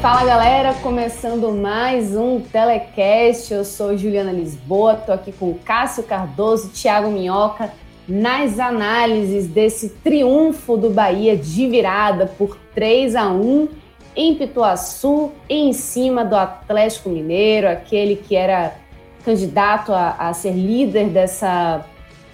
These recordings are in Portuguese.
Fala galera, começando mais um Telecast. Eu sou Juliana Lisboa, tô aqui com Cássio Cardoso, Thiago Minhoca, nas análises desse triunfo do Bahia de virada por 3 a 1 em Pituaçu, em cima do Atlético Mineiro, aquele que era candidato a, a ser líder dessa,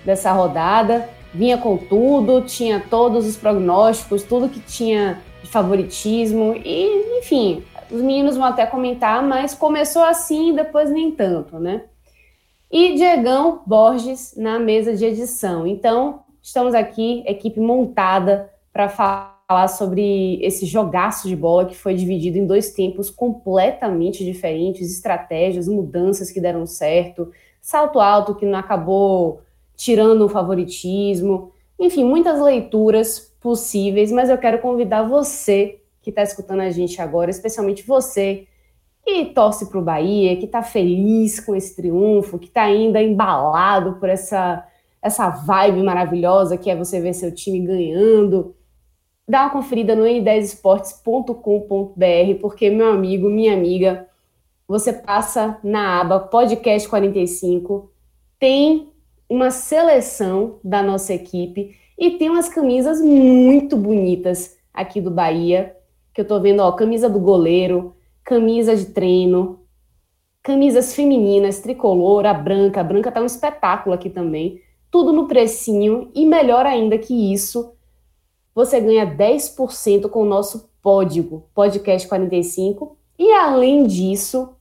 dessa rodada. Vinha com tudo, tinha todos os prognósticos, tudo que tinha de favoritismo e, enfim, os meninos vão até comentar, mas começou assim e depois nem tanto, né? E Diegão Borges na mesa de edição. Então, estamos aqui, equipe montada para falar sobre esse jogaço de bola que foi dividido em dois tempos completamente diferentes, estratégias, mudanças que deram certo, salto alto que não acabou tirando o favoritismo, enfim, muitas leituras possíveis, mas eu quero convidar você que está escutando a gente agora, especialmente você que torce para o Bahia, que está feliz com esse triunfo, que está ainda embalado por essa, essa vibe maravilhosa que é você ver seu time ganhando. Dá uma conferida no n10esportes.com.br, porque, meu amigo, minha amiga, você passa na aba Podcast 45, tem uma seleção da nossa equipe e tem umas camisas muito bonitas aqui do Bahia, que eu tô vendo, ó, camisa do goleiro, camisa de treino, camisas femininas, tricolor, a branca, a branca tá um espetáculo aqui também, tudo no precinho e melhor ainda que isso, você ganha 10% com o nosso código podcast 45 e além disso,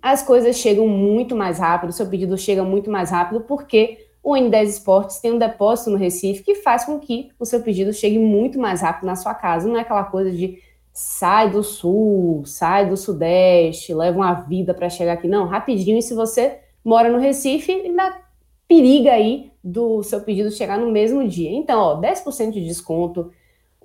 as coisas chegam muito mais rápido, seu pedido chega muito mais rápido porque o N10 Esportes tem um depósito no Recife que faz com que o seu pedido chegue muito mais rápido na sua casa. Não é aquela coisa de sai do sul, sai do sudeste, leva uma vida para chegar aqui. Não, rapidinho. E se você mora no Recife, ainda periga aí do seu pedido chegar no mesmo dia. Então, ó, 10% de desconto,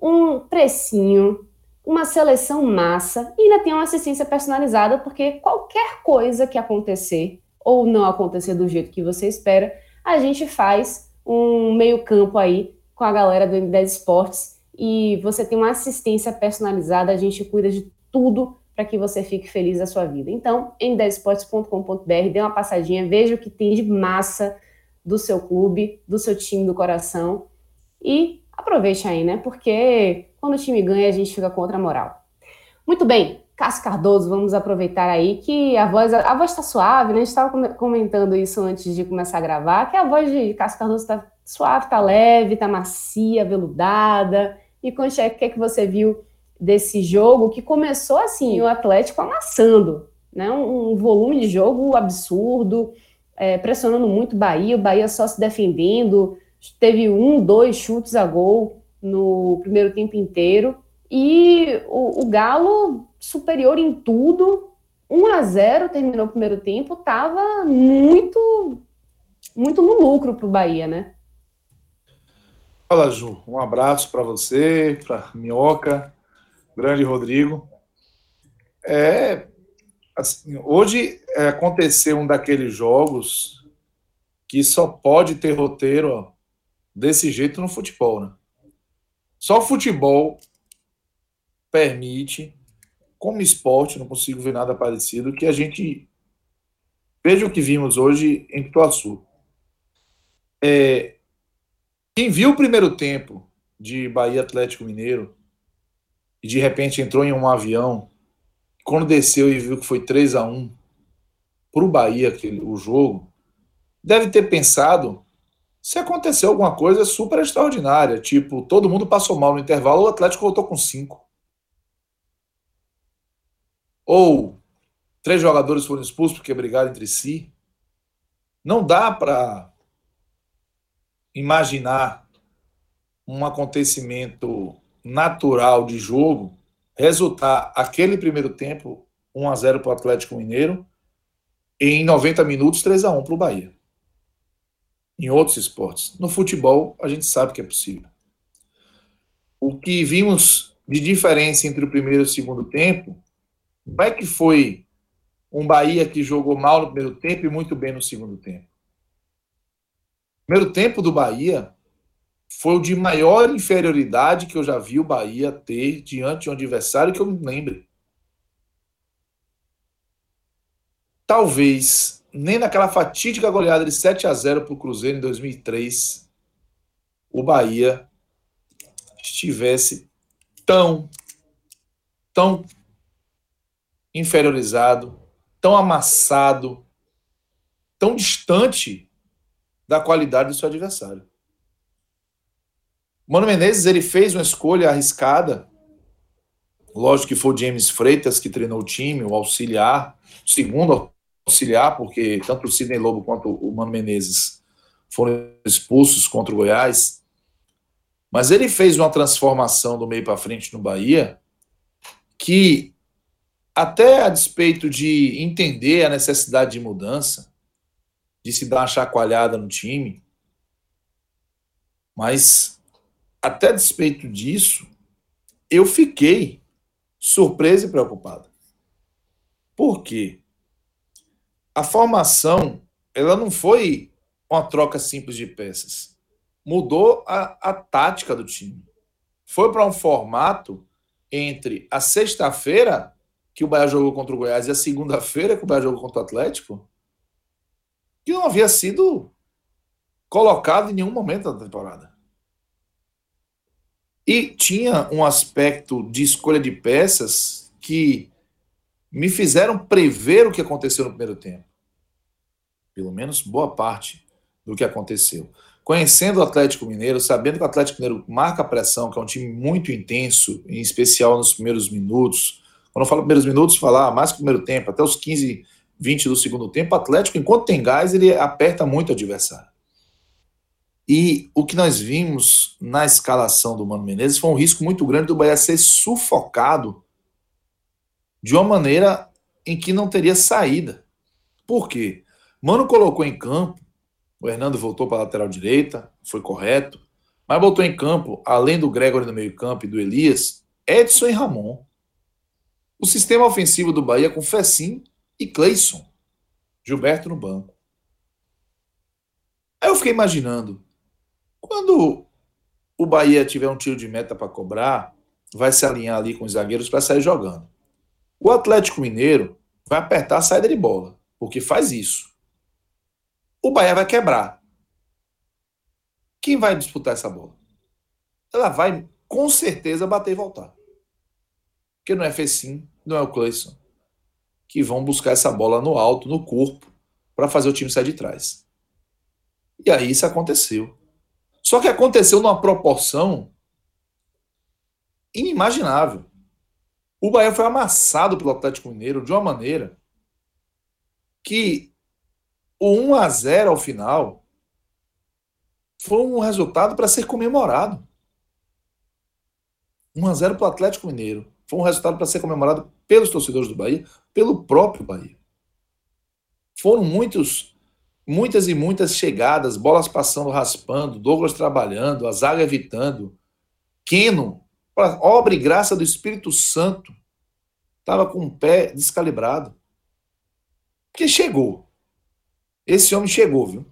um precinho, uma seleção massa e ainda tem uma assistência personalizada, porque qualquer coisa que acontecer ou não acontecer do jeito que você espera, a gente faz um meio-campo aí com a galera do N10 Esportes e você tem uma assistência personalizada, a gente cuida de tudo para que você fique feliz da sua vida. Então, n10esportes.com.br, dê uma passadinha, veja o que tem de massa do seu clube, do seu time do coração e aproveite aí, né? Porque quando o time ganha, a gente fica contra a moral. Muito bem, Cássio Cardoso, vamos aproveitar aí que a voz a voz está suave, né? A gente estava comentando isso antes de começar a gravar, que a voz de Cássio Cardoso está suave, está leve, está macia, veludada. E conte o que é que você viu desse jogo que começou assim, o Atlético amassando, né? Um, um volume de jogo absurdo, é, pressionando muito o Bahia, o Bahia só se defendendo, teve um, dois chutes a gol no primeiro tempo inteiro. E o, o Galo superior em tudo, 1 a 0 terminou o primeiro tempo, estava muito muito no lucro para o Bahia, né? Fala, Ju. Um abraço para você, para Minhoca, grande Rodrigo. É, assim, hoje é, aconteceu um daqueles jogos que só pode ter roteiro desse jeito no futebol, né? Só o futebol permite, como esporte, não consigo ver nada parecido, que a gente veja o que vimos hoje em Pituaçu. É, quem viu o primeiro tempo de Bahia Atlético Mineiro e de repente entrou em um avião, quando desceu e viu que foi 3 a 1 para o Bahia aquele, o jogo, deve ter pensado se aconteceu alguma coisa super extraordinária, tipo, todo mundo passou mal no intervalo, o Atlético voltou com cinco. Ou três jogadores foram expulsos porque brigaram entre si. Não dá para imaginar um acontecimento natural de jogo resultar aquele primeiro tempo 1 a 0 para o Atlético Mineiro e em 90 minutos 3 a 1 para o Bahia. Em outros esportes. No futebol, a gente sabe que é possível. O que vimos de diferença entre o primeiro e o segundo tempo não é que foi um Bahia que jogou mal no primeiro tempo e muito bem no segundo tempo primeiro tempo do Bahia foi o de maior inferioridade que eu já vi o Bahia ter diante de um adversário que eu me lembre. Talvez nem naquela fatídica goleada de 7 a 0 para o Cruzeiro em 2003 o Bahia estivesse tão, tão inferiorizado, tão amassado, tão distante da qualidade do seu adversário. Mano Menezes ele fez uma escolha arriscada. Lógico que foi o James Freitas que treinou o time, o auxiliar, o segundo auxiliar, porque tanto o Sidney Lobo quanto o Mano Menezes foram expulsos contra o Goiás. Mas ele fez uma transformação do meio para frente no Bahia que, até a despeito de entender a necessidade de mudança, de se dar uma chacoalhada no time. Mas, até despeito disso, eu fiquei surpreso e preocupado. Por quê? A formação, ela não foi uma troca simples de peças. Mudou a, a tática do time. Foi para um formato entre a sexta-feira, que o Bahia jogou contra o Goiás, e a segunda-feira, que o Bahia jogou contra o Atlético, que não havia sido colocado em nenhum momento da temporada. E tinha um aspecto de escolha de peças que me fizeram prever o que aconteceu no primeiro tempo. Pelo menos boa parte do que aconteceu. Conhecendo o Atlético Mineiro, sabendo que o Atlético Mineiro marca pressão, que é um time muito intenso, em especial nos primeiros minutos. Quando eu falo primeiros minutos, falar mais que primeiro tempo, até os 15 20 do segundo tempo, o Atlético, enquanto tem gás, ele aperta muito o adversário. E o que nós vimos na escalação do Mano Menezes foi um risco muito grande do Bahia ser sufocado de uma maneira em que não teria saída. Por quê? Mano colocou em campo, o Hernando voltou para a lateral direita, foi correto, mas botou em campo, além do Gregory no meio-campo e do Elias, Edson e Ramon. O sistema ofensivo do Bahia com Fecim e Cleison. Gilberto no banco. Aí eu fiquei imaginando, quando o Bahia tiver um tiro de meta para cobrar, vai se alinhar ali com os zagueiros para sair jogando. O Atlético Mineiro vai apertar a saída de bola, porque faz isso. O Bahia vai quebrar. Quem vai disputar essa bola? Ela vai com certeza bater e voltar. Porque não é Fecim, não é o Cleison que vão buscar essa bola no alto, no corpo, para fazer o time sair de trás. E aí isso aconteceu. Só que aconteceu numa proporção inimaginável. O Bahia foi amassado pelo Atlético Mineiro de uma maneira que o 1 a 0 ao final foi um resultado para ser comemorado. 1 a 0 para o Atlético Mineiro. Foi um resultado para ser comemorado pelos torcedores do Bahia, pelo próprio Bahia. Foram muitos, muitas e muitas chegadas, bolas passando, raspando, Douglas trabalhando, a zaga evitando. Para obra e graça do Espírito Santo, estava com o pé descalibrado. Porque chegou. Esse homem chegou, viu?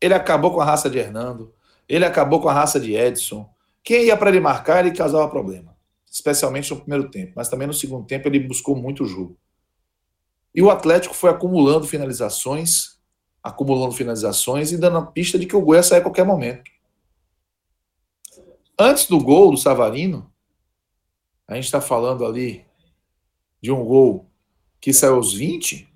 Ele acabou com a raça de Hernando, ele acabou com a raça de Edson. Quem ia para ele marcar, ele causava problema especialmente no primeiro tempo, mas também no segundo tempo ele buscou muito o jogo. E o Atlético foi acumulando finalizações, acumulando finalizações e dando a pista de que o gol ia sair a qualquer momento. Antes do gol do Savarino, a gente está falando ali de um gol que saiu aos 20.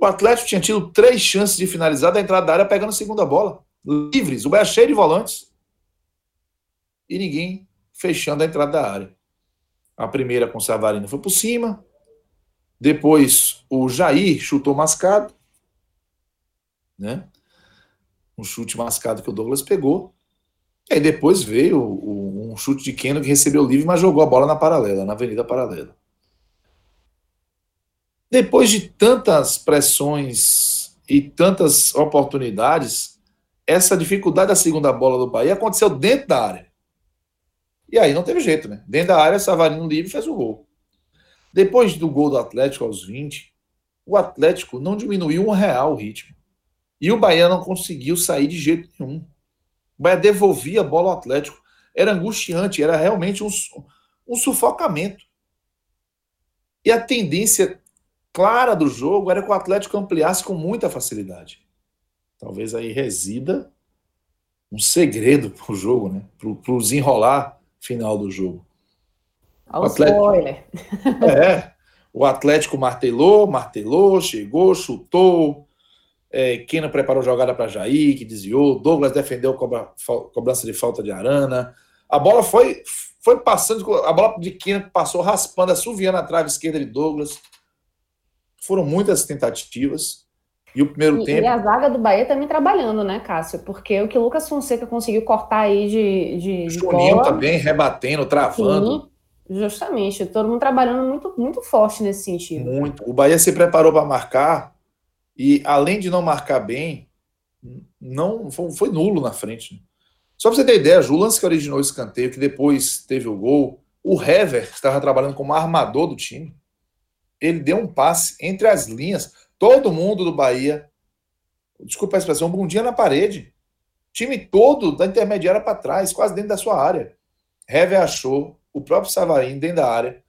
O Atlético tinha tido três chances de finalizar da entrada da área pegando a segunda bola. livres, o Bahia cheio de volantes. E ninguém fechando a entrada da área. A primeira com o Savarino foi por cima. Depois o Jair chutou mascado. Né? Um chute mascado que o Douglas pegou. E aí depois veio o, um chute de Keno que recebeu livre, mas jogou a bola na paralela, na Avenida Paralela. Depois de tantas pressões e tantas oportunidades, essa dificuldade da segunda bola do Bahia aconteceu dentro da área. E aí não teve jeito, né? Dentro da área, Savarino livre fez o gol. Depois do gol do Atlético aos 20, o Atlético não diminuiu um real o ritmo. E o Bahia não conseguiu sair de jeito nenhum. O Bahia devolvia a bola ao Atlético. Era angustiante, era realmente um, um sufocamento. E a tendência clara do jogo era que o Atlético ampliasse com muita facilidade. Talvez aí resida um segredo para o jogo, né? Para o desenrolar final do jogo. o Atlético, spoiler. É, o Atlético martelou, martelou, chegou, chutou. É, Keno preparou jogada para Jair, que desviou. Douglas defendeu cobra, cobrança de falta de Arana. A bola foi, foi passando, a bola de Keno passou raspando, assoviando a trave esquerda de Douglas. Foram muitas tentativas. E o primeiro e, tempo. E a zaga do Bahia também trabalhando, né, Cássio? Porque o que o Lucas Fonseca conseguiu cortar aí de. de Juninho bola, também rebatendo, travando. Sim, justamente. Todo mundo trabalhando muito, muito forte nesse sentido. Muito. O Bahia se preparou para marcar e, além de não marcar bem, não foi, foi nulo na frente. Né? Só para você ter ideia, o lance que originou o escanteio, que depois teve o gol, o Hever, que estava trabalhando como armador do time, ele deu um passe entre as linhas Todo mundo do Bahia, desculpa a expressão, bundinha na parede. Time todo da intermediária para trás, quase dentro da sua área. Hever achou o próprio Savarino dentro da área,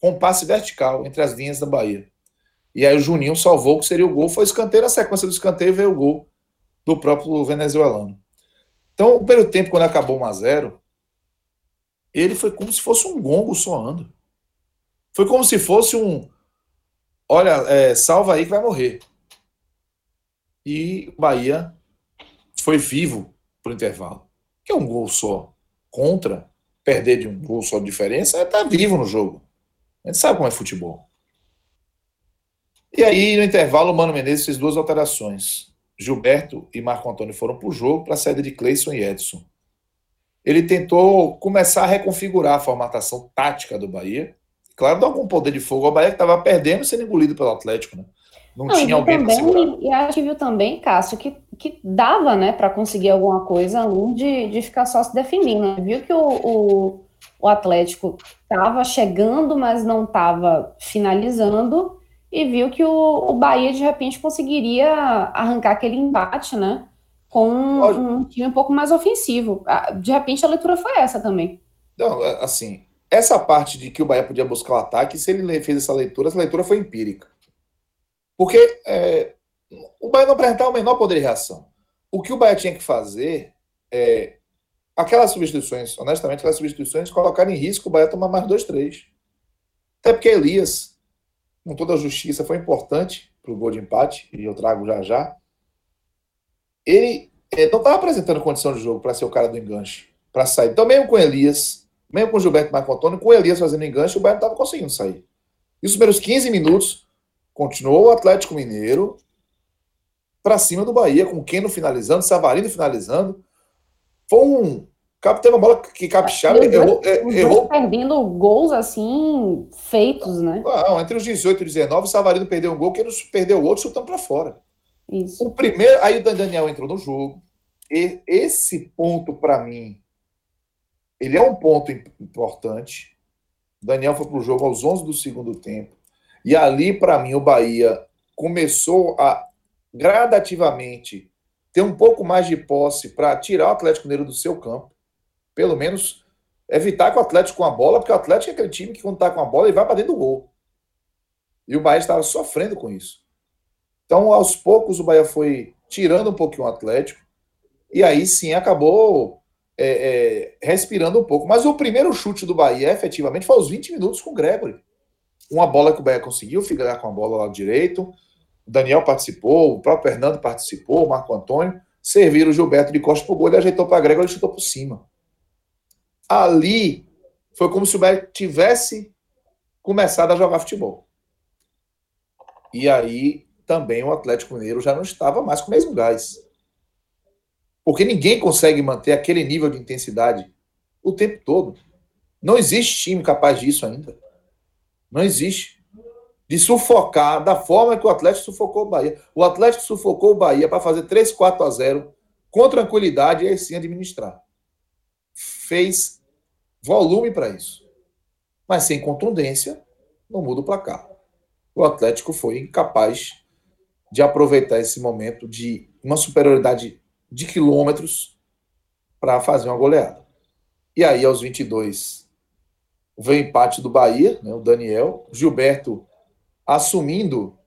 com passe vertical entre as linhas da Bahia. E aí o Juninho salvou o que seria o gol. Foi escanteio, na sequência do escanteio veio o gol do próprio venezuelano. Então, o primeiro tempo, quando acabou 1x0, ele foi como se fosse um gongo soando. Foi como se fosse um, olha, é, salva aí que vai morrer. E o Bahia foi vivo pro intervalo. Que é um gol só. Contra, perder de um gol só de diferença, é tá vivo no jogo. A gente sabe como é futebol. E aí, no intervalo, o Mano Menezes fez duas alterações. Gilberto e Marco Antônio foram para o jogo para a saída de Cleison e Edson. Ele tentou começar a reconfigurar a formatação tática do Bahia Claro, dá algum poder de fogo ao Bahia que estava perdendo sendo engolido pelo Atlético, né? Não, Não tinha alguém segurar. E acho que viu também, Cássio, que, que dava, né, para conseguir alguma coisa além de, de ficar só se defendendo. Né? Viu que o, o, o Atlético estava chegando, mas não estava finalizando, e viu que o, o Bahia, de repente, conseguiria arrancar aquele embate, né? Com um, um time um pouco mais ofensivo. Ah, de repente, a leitura foi essa também. Não, assim, essa parte de que o Bahia podia buscar o ataque, se ele fez essa leitura, essa leitura foi empírica. Porque é, o Bahia não apresentava o menor poder de reação. O que o Bahia tinha que fazer é aquelas substituições, honestamente, aquelas substituições colocarem em risco o Bahia tomar mais dois, três. Até porque Elias, com toda a justiça, foi importante para o gol de empate, e eu trago já já. Ele é, não estava apresentando condição de jogo para ser o cara do enganche, para sair. Então, mesmo com Elias, mesmo com o Gilberto Marco Antônio, com o Elias fazendo enganche, o Bahia não estava conseguindo sair. E os primeiros 15 minutos, continuou o Atlético Mineiro para cima do Bahia, com o Keno finalizando, Savarino finalizando. Foi um. Teve uma bola que Capixaba errou. errou perdendo gols assim, feitos, né? Não, entre os 18 e 19, o Savarino perdeu um gol, Keno perdeu o outro, chutando para fora. Isso. O primeiro. Aí o Daniel entrou no jogo. E esse ponto, para mim, ele é um ponto importante. Daniel foi para o jogo aos 11 do segundo tempo. E ali, para mim, o Bahia começou a gradativamente ter um pouco mais de posse para tirar o Atlético Mineiro do seu campo. Pelo menos evitar que o Atlético com a bola, porque o Atlético é aquele time que, quando está com a bola, ele vai para dentro do gol. E o Bahia estava sofrendo com isso. Então, aos poucos, o Bahia foi tirando um pouquinho o Atlético. E aí sim acabou é, é, respirando um pouco. Mas o primeiro chute do Bahia, efetivamente, foi aos 20 minutos com o Gregory. Uma bola que o Bahia conseguiu ficar com a bola lá direito. O Daniel participou, o próprio Fernando participou, o Marco Antônio. serviram o Gilberto de costa pro gol, ele ajeitou para Gregor, ele chutou por cima. Ali foi como se o Gilberto tivesse começado a jogar futebol. E aí também o Atlético Mineiro já não estava mais com o mesmo gás. Porque ninguém consegue manter aquele nível de intensidade o tempo todo. Não existe time capaz disso ainda. Não existe. De sufocar da forma que o Atlético sufocou o Bahia. O Atlético sufocou o Bahia para fazer 3, 4 a 0 com tranquilidade e assim administrar. Fez volume para isso. Mas sem contundência, não muda o placar. O Atlético foi incapaz de aproveitar esse momento de uma superioridade de quilômetros para fazer uma goleada. E aí, aos 22, vem o empate do Bahia, né, o Daniel, Gilberto assumindo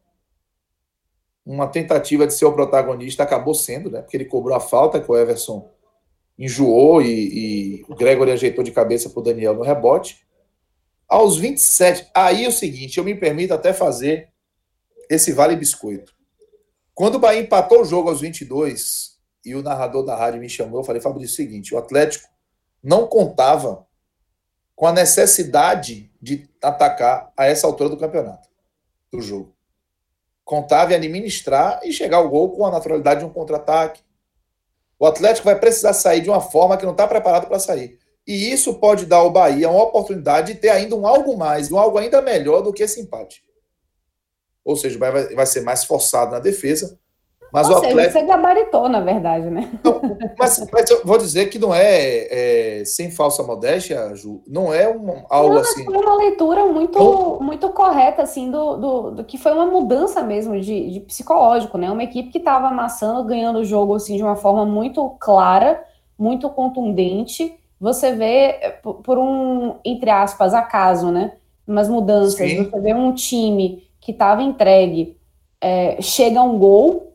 uma tentativa de ser o protagonista, acabou sendo, né, porque ele cobrou a falta que o Everson enjoou e, e o Gregory ajeitou de cabeça para o Daniel no rebote. Aos 27, aí é o seguinte, eu me permito até fazer esse vale biscoito. Quando o Bahia empatou o jogo aos 22, e o narrador da rádio me chamou, eu falei, Fabrício, é o seguinte, o Atlético não contava com a necessidade de atacar a essa altura do campeonato, do jogo. Contava em administrar e chegar ao gol com a naturalidade de um contra-ataque. O Atlético vai precisar sair de uma forma que não está preparado para sair. E isso pode dar ao Bahia uma oportunidade de ter ainda um algo mais, um algo ainda melhor do que esse empate. Ou seja, o Bahia vai ser mais forçado na defesa, mas Ou o seja, Atlético... você gabaritou, na verdade, né? Não, mas, mas, eu vou dizer que não é, é, sem falsa modéstia, Ju, não é um, algo não, assim. Foi uma leitura muito, muito correta, assim, do, do, do, que foi uma mudança mesmo de, de psicológico, né? Uma equipe que estava amassando, ganhando o jogo assim, de uma forma muito clara, muito contundente. Você vê, por, por um, entre aspas, acaso, né? Umas mudanças. Sim. Você vê um time que estava entregue, é, chega a um gol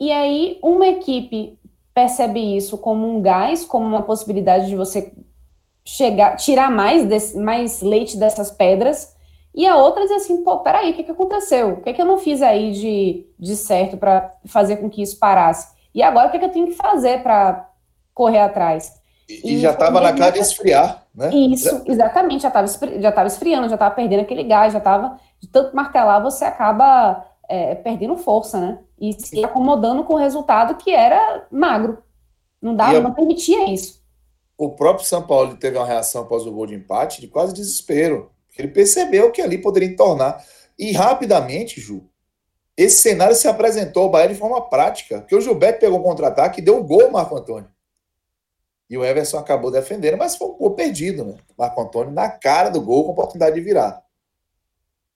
e aí, uma equipe percebe isso como um gás, como uma possibilidade de você chegar, tirar mais, desse, mais leite dessas pedras, e a outra diz assim, pô, peraí, o que, que aconteceu? O que, que eu não fiz aí de, de certo para fazer com que isso parasse? E agora o que, que eu tenho que fazer para correr atrás? E, e já estava na cara de esfriar, né? Isso, exatamente, já estava já tava esfriando, já estava perdendo aquele gás, já estava, de tanto martelar, você acaba é, perdendo força, né? E se acomodando com o resultado que era magro. Não dava, não permitia isso. O próprio São Paulo teve uma reação após o gol de empate de quase desespero. Ele percebeu que ali poderia tornar. E rapidamente, Ju, esse cenário se apresentou ao Bahia de forma prática. Porque o Gilberto pegou um contra-ataque e deu o gol ao Marco Antônio. E o Everson acabou defendendo, mas foi um gol perdido, né? Marco Antônio na cara do gol com oportunidade de virar.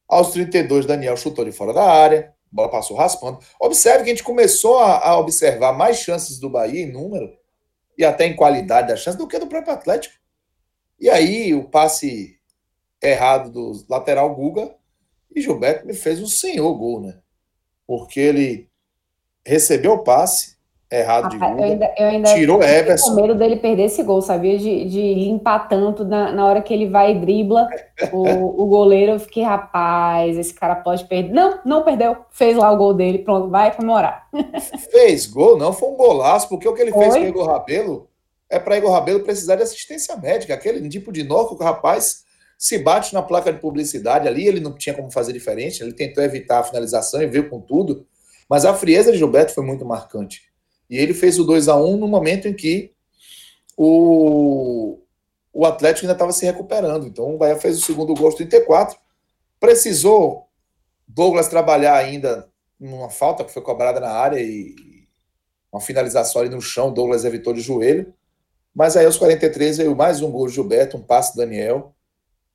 Aos 32, Daniel chutou de fora da área, a bola passou raspando. Observe que a gente começou a, a, observar mais chances do Bahia em número e até em qualidade da chance do que do próprio Atlético. E aí o passe errado do lateral Guga e Gilberto me fez um senhor gol, né? Porque ele recebeu o passe, errado de Guga. Eu ainda, eu ainda tirou Everson. com medo dele perder esse gol, sabia? De, de limpar tanto na, na hora que ele vai e dribla o, o goleiro. Eu fiquei, rapaz, esse cara pode perder. Não, não perdeu. Fez lá o gol dele, pronto, vai comemorar. Fez gol, não, foi um golaço, porque o que ele fez com o Igor Rabelo é para Igor Rabelo precisar de assistência médica. Aquele tipo de nó que o rapaz se bate na placa de publicidade ali, ele não tinha como fazer diferente, ele tentou evitar a finalização e veio com tudo. Mas a frieza de Gilberto foi muito marcante. E ele fez o 2 a 1 no momento em que o, o Atlético ainda estava se recuperando. Então o Bahia fez o segundo gol aos 34. Precisou Douglas trabalhar ainda numa falta que foi cobrada na área e uma finalização ali no chão. Douglas evitou de joelho. Mas aí aos 43 veio mais um gol de Gilberto, um passe do Daniel.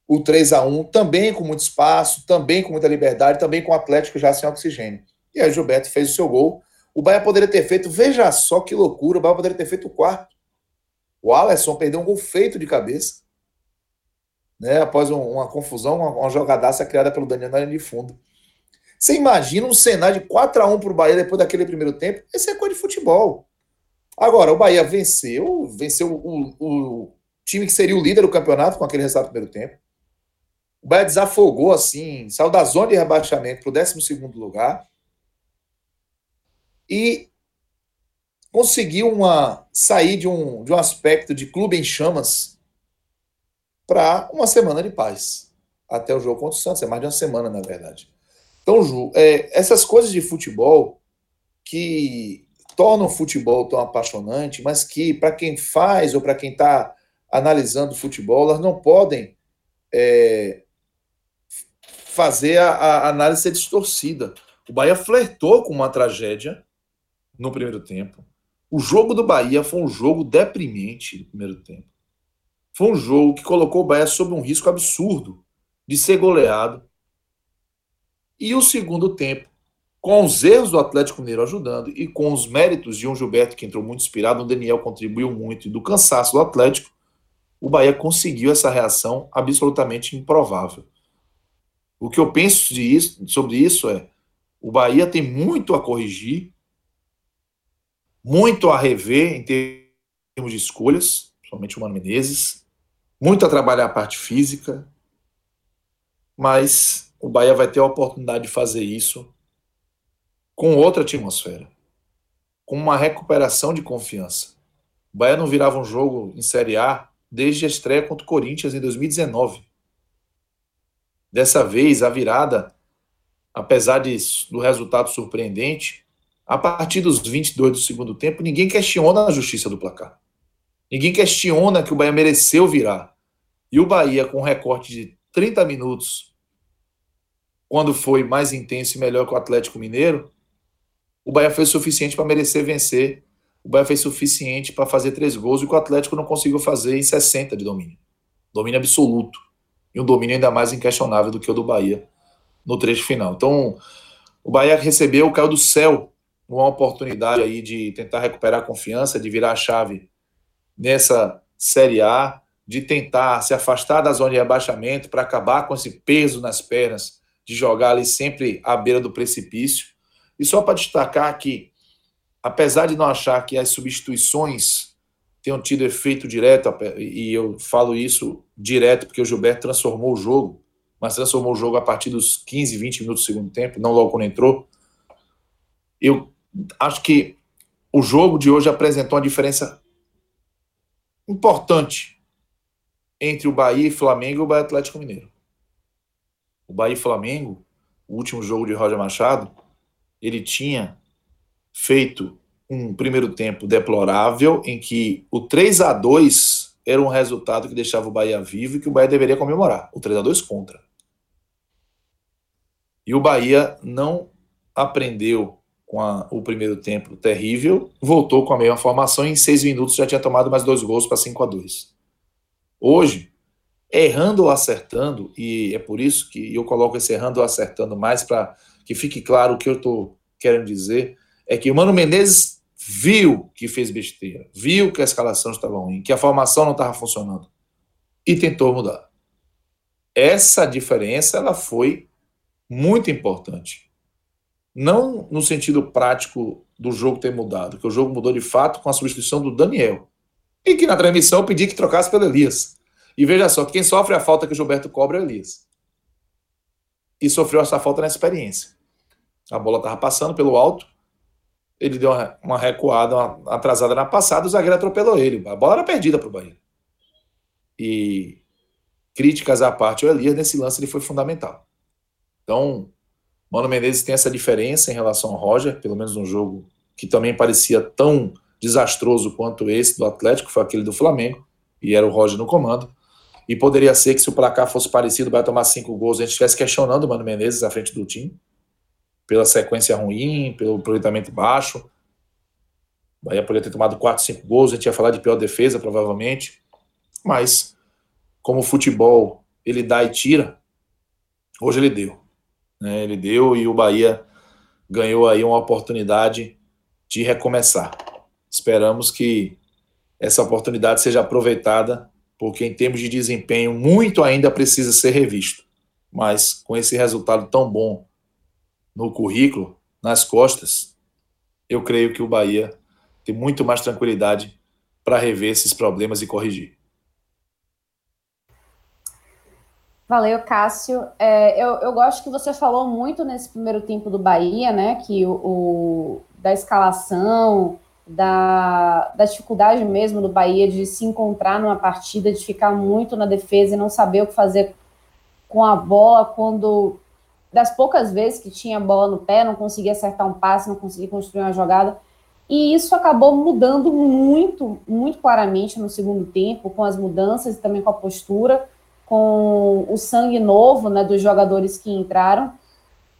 O 3 a 1 também com muito espaço, também com muita liberdade, também com o Atlético já sem oxigênio. E aí Gilberto fez o seu gol o Bahia poderia ter feito, veja só que loucura, o Bahia poderia ter feito o quarto. O Alisson perdeu um gol feito de cabeça, né, após um, uma confusão, uma, uma jogadaça criada pelo Daniel na linha de fundo. Você imagina um cenário de 4 a 1 para o Bahia depois daquele primeiro tempo? Esse é coisa de futebol. Agora, o Bahia venceu, venceu o, o time que seria o líder do campeonato com aquele resultado do primeiro tempo. O Bahia desafogou assim, saiu da zona de rebaixamento para o 12 lugar. E conseguiu uma, sair de um, de um aspecto de clube em chamas para uma semana de paz. Até o jogo contra o Santos, é mais de uma semana, na verdade. Então, Ju, é, essas coisas de futebol que tornam o futebol tão apaixonante, mas que, para quem faz ou para quem está analisando o futebol, elas não podem é, fazer a, a análise ser distorcida. O Bahia flertou com uma tragédia no primeiro tempo. O jogo do Bahia foi um jogo deprimente no primeiro tempo. Foi um jogo que colocou o Bahia sob um risco absurdo de ser goleado. E o segundo tempo, com os erros do Atlético Mineiro ajudando e com os méritos de um Gilberto que entrou muito inspirado, o Daniel contribuiu muito e do cansaço do Atlético, o Bahia conseguiu essa reação absolutamente improvável. O que eu penso isso, sobre isso é: o Bahia tem muito a corrigir, muito a rever em termos de escolhas, somente o Mano Menezes, muito a trabalhar a parte física, mas o Bahia vai ter a oportunidade de fazer isso com outra atmosfera, com uma recuperação de confiança. O Bahia não virava um jogo em Série A desde a estreia contra o Corinthians em 2019. Dessa vez, a virada, apesar de, do resultado surpreendente, a partir dos 22 do segundo tempo, ninguém questiona a justiça do placar. Ninguém questiona que o Bahia mereceu virar. E o Bahia, com um recorte de 30 minutos, quando foi mais intenso e melhor que o Atlético Mineiro, o Bahia fez o suficiente para merecer vencer. O Bahia fez o suficiente para fazer três gols e o Atlético não conseguiu fazer em 60 de domínio. Domínio absoluto e um domínio ainda mais inquestionável do que o do Bahia no trecho final. Então, o Bahia recebeu, caiu do céu, uma oportunidade aí de tentar recuperar a confiança, de virar a chave nessa Série A, de tentar se afastar da zona de rebaixamento para acabar com esse peso nas pernas, de jogar ali sempre à beira do precipício. E só para destacar que, apesar de não achar que as substituições tenham tido efeito direto, e eu falo isso direto porque o Gilberto transformou o jogo, mas transformou o jogo a partir dos 15, 20 minutos do segundo tempo, não logo quando entrou. Eu acho que o jogo de hoje apresentou uma diferença importante entre o Bahia e Flamengo e o Bahia Atlético Mineiro. O Bahia e Flamengo, o último jogo de Roger Machado, ele tinha feito um primeiro tempo deplorável em que o 3 a 2 era um resultado que deixava o Bahia vivo e que o Bahia deveria comemorar. O 3 a 2 contra. E o Bahia não aprendeu com a, o primeiro tempo terrível, voltou com a mesma formação e em seis minutos já tinha tomado mais dois gols para 5 a 2 Hoje, errando ou acertando, e é por isso que eu coloco esse errando ou acertando mais para que fique claro o que eu estou querendo dizer, é que o Mano Menezes viu que fez besteira, viu que a escalação estava ruim, que a formação não estava funcionando e tentou mudar. Essa diferença ela foi muito importante. Não no sentido prático do jogo ter mudado, que o jogo mudou de fato com a substituição do Daniel. E que na transmissão eu pedi que trocasse pelo Elias. E veja só, quem sofre a falta que o Gilberto cobra é o Elias. E sofreu essa falta na experiência. A bola estava passando pelo alto, ele deu uma, recuada, uma atrasada na passada, o zagueiro atropelou ele. A bola era perdida para o Bahia. E críticas à parte, o Elias nesse lance ele foi fundamental. Então, Mano Menezes tem essa diferença em relação ao Roger, pelo menos um jogo que também parecia tão desastroso quanto esse do Atlético, foi aquele do Flamengo, e era o Roger no comando. E poderia ser que se o placar fosse parecido, vai tomar cinco gols, a gente estivesse questionando o Mano Menezes à frente do time pela sequência ruim, pelo aproveitamento baixo. O Bahia poderia ter tomado 4, 5 gols, a gente ia falar de pior defesa, provavelmente. Mas, como o futebol ele dá e tira, hoje ele deu. Né? Ele deu e o Bahia ganhou aí uma oportunidade de recomeçar. Esperamos que essa oportunidade seja aproveitada, porque em termos de desempenho, muito ainda precisa ser revisto. Mas com esse resultado tão bom no currículo, nas costas, eu creio que o Bahia tem muito mais tranquilidade para rever esses problemas e corrigir. Valeu, Cássio. É, eu, eu gosto que você falou muito nesse primeiro tempo do Bahia, né? Que o, o da escalação, da, da dificuldade mesmo do Bahia de se encontrar numa partida, de ficar muito na defesa e não saber o que fazer com a bola quando das poucas vezes que tinha a bola no pé, não conseguia acertar um passe, não conseguia construir uma jogada. E isso acabou mudando muito, muito claramente no segundo tempo, com as mudanças e também com a postura, com o sangue novo né, dos jogadores que entraram.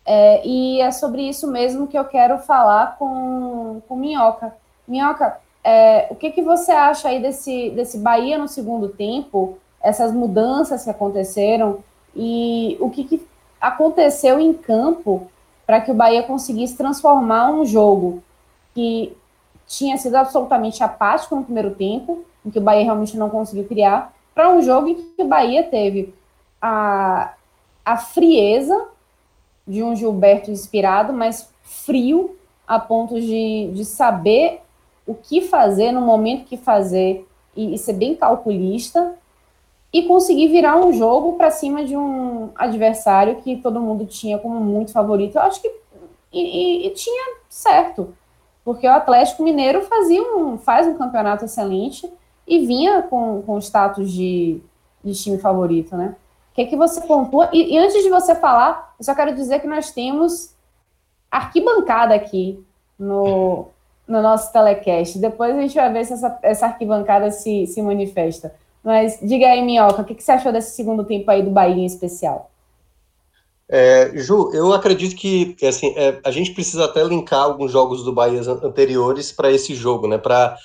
É, e é sobre isso mesmo que eu quero falar com, com Minhoca. Minhoca, é, o que, que você acha aí desse, desse Bahia no segundo tempo, essas mudanças que aconteceram e o que, que aconteceu em campo para que o Bahia conseguisse transformar um jogo que tinha sido absolutamente apático no primeiro tempo, em que o Bahia realmente não conseguiu criar, para um jogo em que o Bahia teve a, a frieza de um Gilberto inspirado, mas frio a ponto de, de saber o que fazer no momento que fazer e, e ser bem calculista e conseguir virar um jogo para cima de um adversário que todo mundo tinha como muito favorito. Eu acho que e, e, e, tinha certo, porque o Atlético Mineiro fazia um, faz um campeonato excelente e vinha com, com status de, de time favorito, né? O que, é que você pontua? E, e antes de você falar, eu só quero dizer que nós temos arquibancada aqui no, no nosso telecast. Depois a gente vai ver se essa, essa arquibancada se, se manifesta. Mas diga aí, Minhoca, o que, que você achou desse segundo tempo aí do Bahia em especial? É, Ju, eu acredito que assim, é, a gente precisa até linkar alguns jogos do Bahia anteriores para esse jogo, né? Para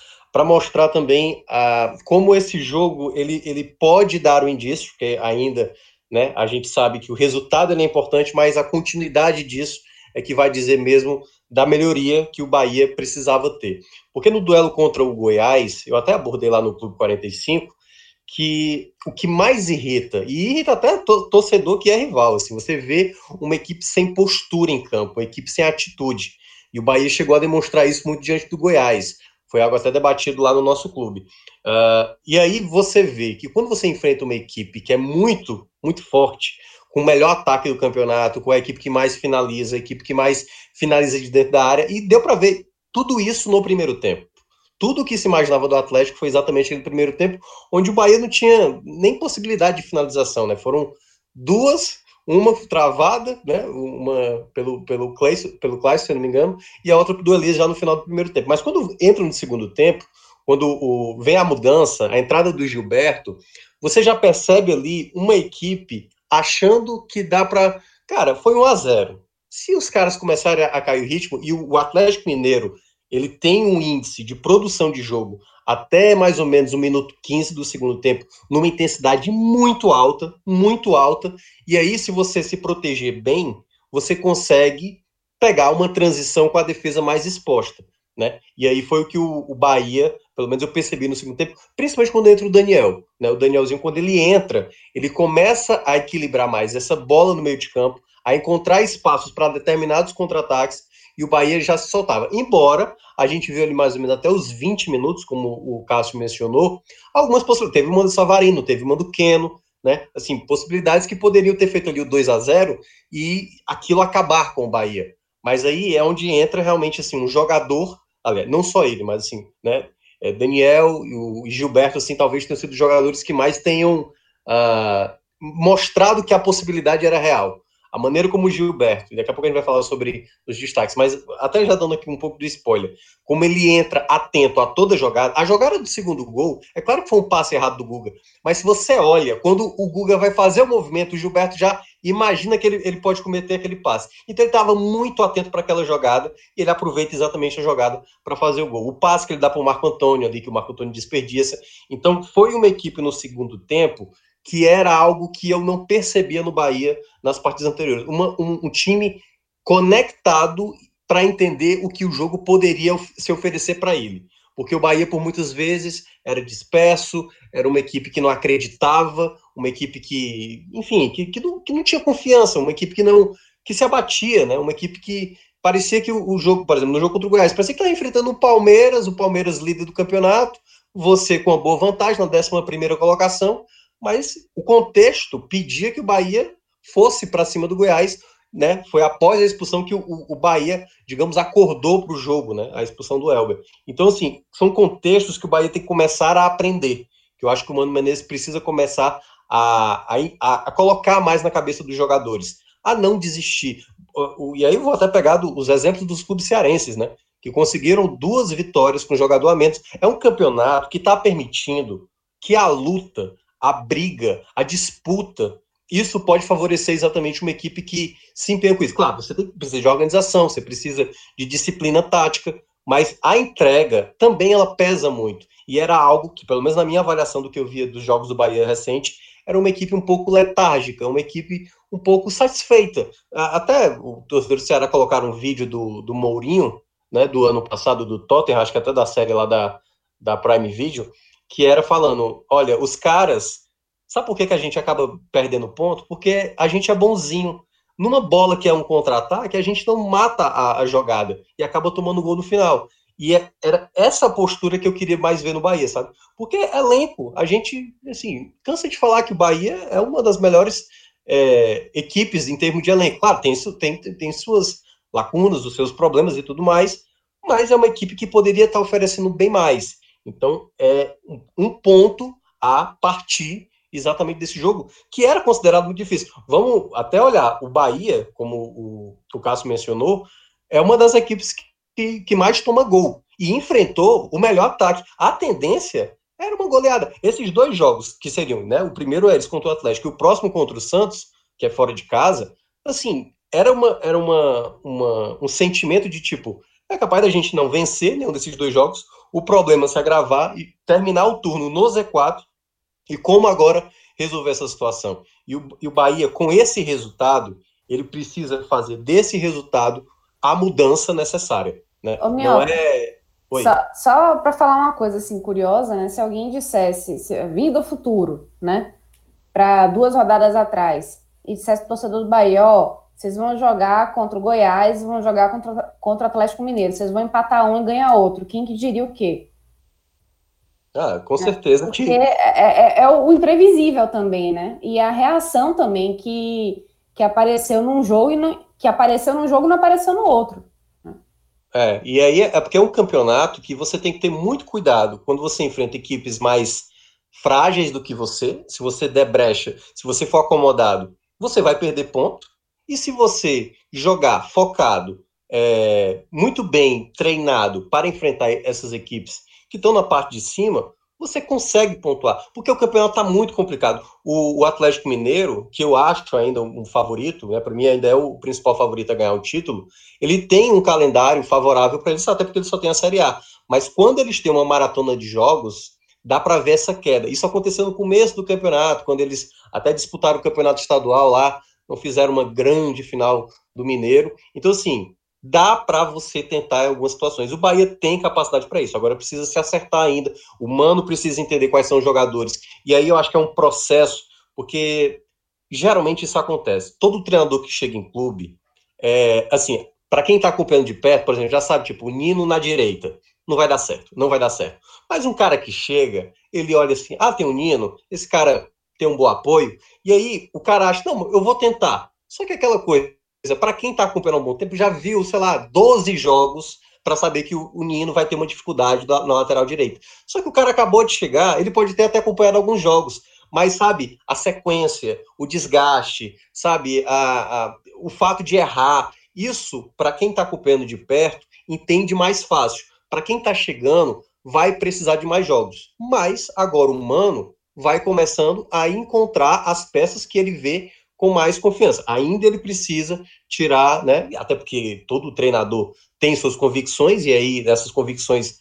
mostrar também a, como esse jogo ele, ele pode dar o indício, porque ainda né, a gente sabe que o resultado é importante, mas a continuidade disso é que vai dizer mesmo da melhoria que o Bahia precisava ter. Porque no duelo contra o Goiás, eu até abordei lá no Clube 45, que o que mais irrita, e irrita até torcedor que é rival, assim, você vê uma equipe sem postura em campo, uma equipe sem atitude. E o Bahia chegou a demonstrar isso muito diante do Goiás. Foi algo até debatido lá no nosso clube. Uh, e aí você vê que quando você enfrenta uma equipe que é muito, muito forte, com o melhor ataque do campeonato, com a equipe que mais finaliza, a equipe que mais finaliza de dentro da área, e deu para ver tudo isso no primeiro tempo tudo o que se imaginava do Atlético foi exatamente no primeiro tempo, onde o Bahia não tinha nem possibilidade de finalização, né? Foram duas, uma travada, né? Uma pelo pelo Clayson, pelo Clayson, se não me engano, e a outra do Elias já no final do primeiro tempo. Mas quando entra no segundo tempo, quando o, vem a mudança, a entrada do Gilberto, você já percebe ali uma equipe achando que dá para, cara, foi um a 0. Se os caras começarem a, a cair o ritmo e o, o Atlético Mineiro ele tem um índice de produção de jogo até mais ou menos o minuto 15 do segundo tempo, numa intensidade muito alta, muito alta, e aí se você se proteger bem, você consegue pegar uma transição com a defesa mais exposta, né? E aí foi o que o, o Bahia, pelo menos eu percebi no segundo tempo, principalmente quando entra o Daniel, né? O Danielzinho quando ele entra, ele começa a equilibrar mais essa bola no meio de campo, a encontrar espaços para determinados contra-ataques e o Bahia já se soltava. Embora a gente viu ali mais ou menos até os 20 minutos, como o Cássio mencionou, algumas possibilidades. Teve uma do Savarino, teve uma do Keno, né? Assim, possibilidades que poderiam ter feito ali o 2 a 0 e aquilo acabar com o Bahia. Mas aí é onde entra realmente assim um jogador, aliás, não só ele, mas assim, né? É, Daniel e o Gilberto, assim, talvez tenham sido jogadores que mais tenham uh, mostrado que a possibilidade era real a maneira como o Gilberto, daqui a pouco a gente vai falar sobre os destaques, mas até já dando aqui um pouco de spoiler, como ele entra atento a toda jogada, a jogada do segundo gol, é claro que foi um passe errado do Guga, mas se você olha, quando o Guga vai fazer o movimento, o Gilberto já imagina que ele, ele pode cometer aquele passe. Então ele estava muito atento para aquela jogada e ele aproveita exatamente a jogada para fazer o gol. O passe que ele dá para o Marco Antônio ali, que o Marco Antônio desperdiça. Então foi uma equipe no segundo tempo que era algo que eu não percebia no Bahia nas partidas anteriores. Uma, um, um time conectado para entender o que o jogo poderia se oferecer para ele. Porque o Bahia, por muitas vezes, era disperso, era uma equipe que não acreditava, uma equipe que, enfim, que, que, não, que não tinha confiança, uma equipe que não que se abatia, né? Uma equipe que parecia que o, o jogo, por exemplo, no jogo contra o Goiás, parecia que estava enfrentando o Palmeiras, o Palmeiras líder do campeonato, você com uma boa vantagem na 11 primeira colocação, mas o contexto pedia que o Bahia fosse para cima do Goiás né, foi após a expulsão que o, o Bahia, digamos, acordou para o jogo, né, a expulsão do Elber. Então, assim, são contextos que o Bahia tem que começar a aprender, que eu acho que o Mano Menezes precisa começar a, a, a colocar mais na cabeça dos jogadores, a não desistir. E aí eu vou até pegar os exemplos dos clubes cearenses, né, que conseguiram duas vitórias com jogador a menos. É um campeonato que está permitindo que a luta, a briga, a disputa isso pode favorecer exatamente uma equipe que se empenha com isso. Claro, você precisa de organização, você precisa de disciplina tática, mas a entrega também ela pesa muito. E era algo que, pelo menos na minha avaliação do que eu via dos jogos do Bahia recente, era uma equipe um pouco letárgica, uma equipe um pouco satisfeita. Até o torcedor do Ceará colocaram um vídeo do, do Mourinho, né, do ano passado, do Tottenham, acho que até da série lá da, da Prime Video, que era falando, olha, os caras Sabe por que, que a gente acaba perdendo ponto? Porque a gente é bonzinho. Numa bola que é um contra-ataque, a gente não mata a, a, jogada e acaba tomando gol no final. E é, era essa postura que eu queria mais ver no Bahia, sabe? Porque elenco, a gente, assim, cansa de falar que o Bahia é uma das melhores é, equipes em termos de elenco. Claro, tem, tem, tem suas lacunas, os seus problemas e tudo mais, mas é uma equipe que poderia estar oferecendo bem mais. Então, é um ponto a partir exatamente desse jogo, que era considerado muito difícil. Vamos até olhar, o Bahia, como o, o Cássio mencionou, é uma das equipes que, que mais toma gol e enfrentou o melhor ataque. A tendência era uma goleada. Esses dois jogos, que seriam, né? O primeiro é eles contra o Atlético e o próximo contra o Santos, que é fora de casa, assim, era, uma, era uma, uma, um sentimento de tipo, é capaz da gente não vencer nenhum desses dois jogos, o problema se agravar e terminar o turno no Z4 e como agora resolver essa situação? E o, e o Bahia, com esse resultado, ele precisa fazer desse resultado a mudança necessária. Né? Ô, Não é. Oi. Só, só para falar uma coisa assim curiosa, né? Se alguém dissesse, se, vindo do futuro, né? Para duas rodadas atrás, e dissesse pro torcedor do Bahia, ó, vocês vão jogar contra o Goiás, vão jogar contra, contra o Atlético Mineiro, vocês vão empatar um e ganhar outro. Quem que diria o quê? Ah, com certeza. Porque é, é, é, o imprevisível também, né? E a reação também que, que apareceu num jogo e não, que apareceu num jogo e não apareceu no outro. Né? É, e aí é porque é um campeonato que você tem que ter muito cuidado quando você enfrenta equipes mais frágeis do que você. Se você der brecha, se você for acomodado, você vai perder ponto. E se você jogar focado, é, muito bem treinado para enfrentar essas equipes que estão na parte de cima, você consegue pontuar, porque o campeonato está muito complicado. O, o, Atlético Mineiro, que eu acho ainda um favorito, né, para mim ainda é o principal favorito a ganhar o título, ele tem um calendário favorável para eles, até porque ele só tem a Série A. Mas quando eles têm uma maratona de jogos, dá para ver essa queda. Isso aconteceu no começo do campeonato, quando eles até disputaram o campeonato estadual lá, não fizeram uma grande final do Mineiro. Então, assim, dá para você tentar em algumas situações. O Bahia tem capacidade para isso, agora precisa se acertar ainda. O Mano precisa entender quais são os jogadores. E aí eu acho que é um processo, porque geralmente isso acontece. Todo treinador que chega em clube, é, assim, para quem está acompanhando de perto, por exemplo, já sabe, tipo, o Nino na direita. Não vai dar certo, não vai dar certo. Mas um cara que chega, ele olha assim: ah, tem o um Nino, esse cara tem um bom apoio, e aí o cara acha: não, eu vou tentar. Só que aquela coisa, para quem está acompanhando há um bom tempo, já viu, sei lá, 12 jogos para saber que o, Nino vai ter uma dificuldade na, na lateral direita. Só que o cara acabou de chegar, ele pode ter até acompanhado alguns jogos, mas sabe, a sequência, o desgaste, sabe, a, a o fato de errar, isso, para quem está acompanhando de perto, entende mais fácil. Para quem está chegando, vai precisar de mais jogos. Mas agora o Mano vai começando a encontrar as peças que ele vê com mais confiança. Ainda ele precisa tirar, né? Até porque todo treinador tem suas convicções, e aí essas convicções,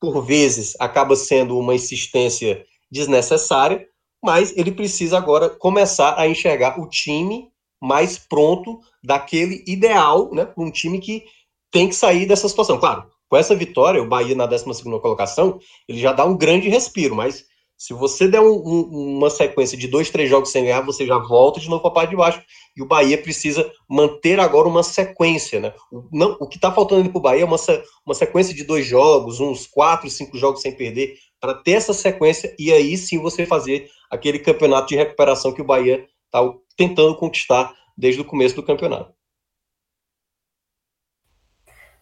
por vezes, acaba sendo uma insistência desnecessária, mas ele precisa agora começar a enxergar o time mais pronto daquele ideal, né? Um time que tem que sair dessa situação. Claro, com essa vitória, o Bahia na 12 colocação, ele já dá um grande respiro, mas se você der um, um, uma sequência de dois, três jogos sem ganhar, você já volta de novo para a parte de baixo. E o Bahia precisa manter agora uma sequência, né? O, não, o que está faltando para o Bahia é uma, uma sequência de dois jogos, uns quatro, cinco jogos sem perder, para ter essa sequência e aí sim você fazer aquele campeonato de recuperação que o Bahia está tentando conquistar desde o começo do campeonato.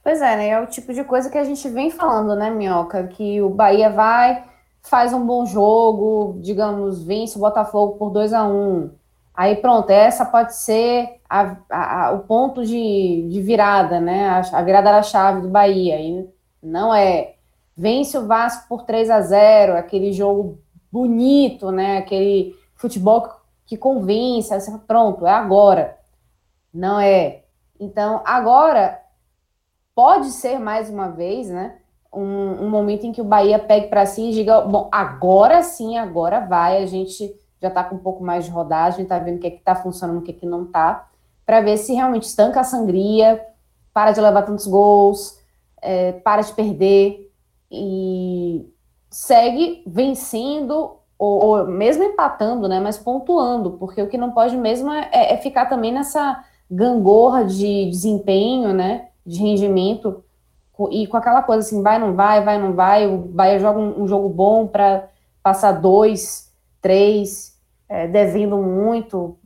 Pois é, né? É o tipo de coisa que a gente vem falando, né, Minhoca? Que o Bahia vai, faz um bom jogo, digamos, vence o Botafogo por 2 a 1 Aí pronto, essa pode ser a, a, a, o ponto de, de virada, né? A, virada da chave do Bahia. E não é. Vence o Vasco por 3 a 0 aquele jogo bonito, né? Aquele futebol que convence. Você fala, pronto, é agora. Não é. Então, agora pode ser mais uma vez, né? Um, um momento em que o Bahia pegue para si e diga: bom, agora sim, agora vai. A gente já está com um pouco mais de rodagem, está vendo o que é está funcionando, o que, é que não está, para ver se realmente estanca a sangria, para de levar tantos gols, é, para de perder e segue vencendo ou, ou, mesmo empatando, né, mas pontuando, porque o que não pode mesmo é, é ficar também nessa gangorra de desempenho, né, de rendimento e com aquela coisa assim, vai, não vai, vai, não vai, o Bahia joga um, um jogo bom para passar dois, três, é, devendo muito,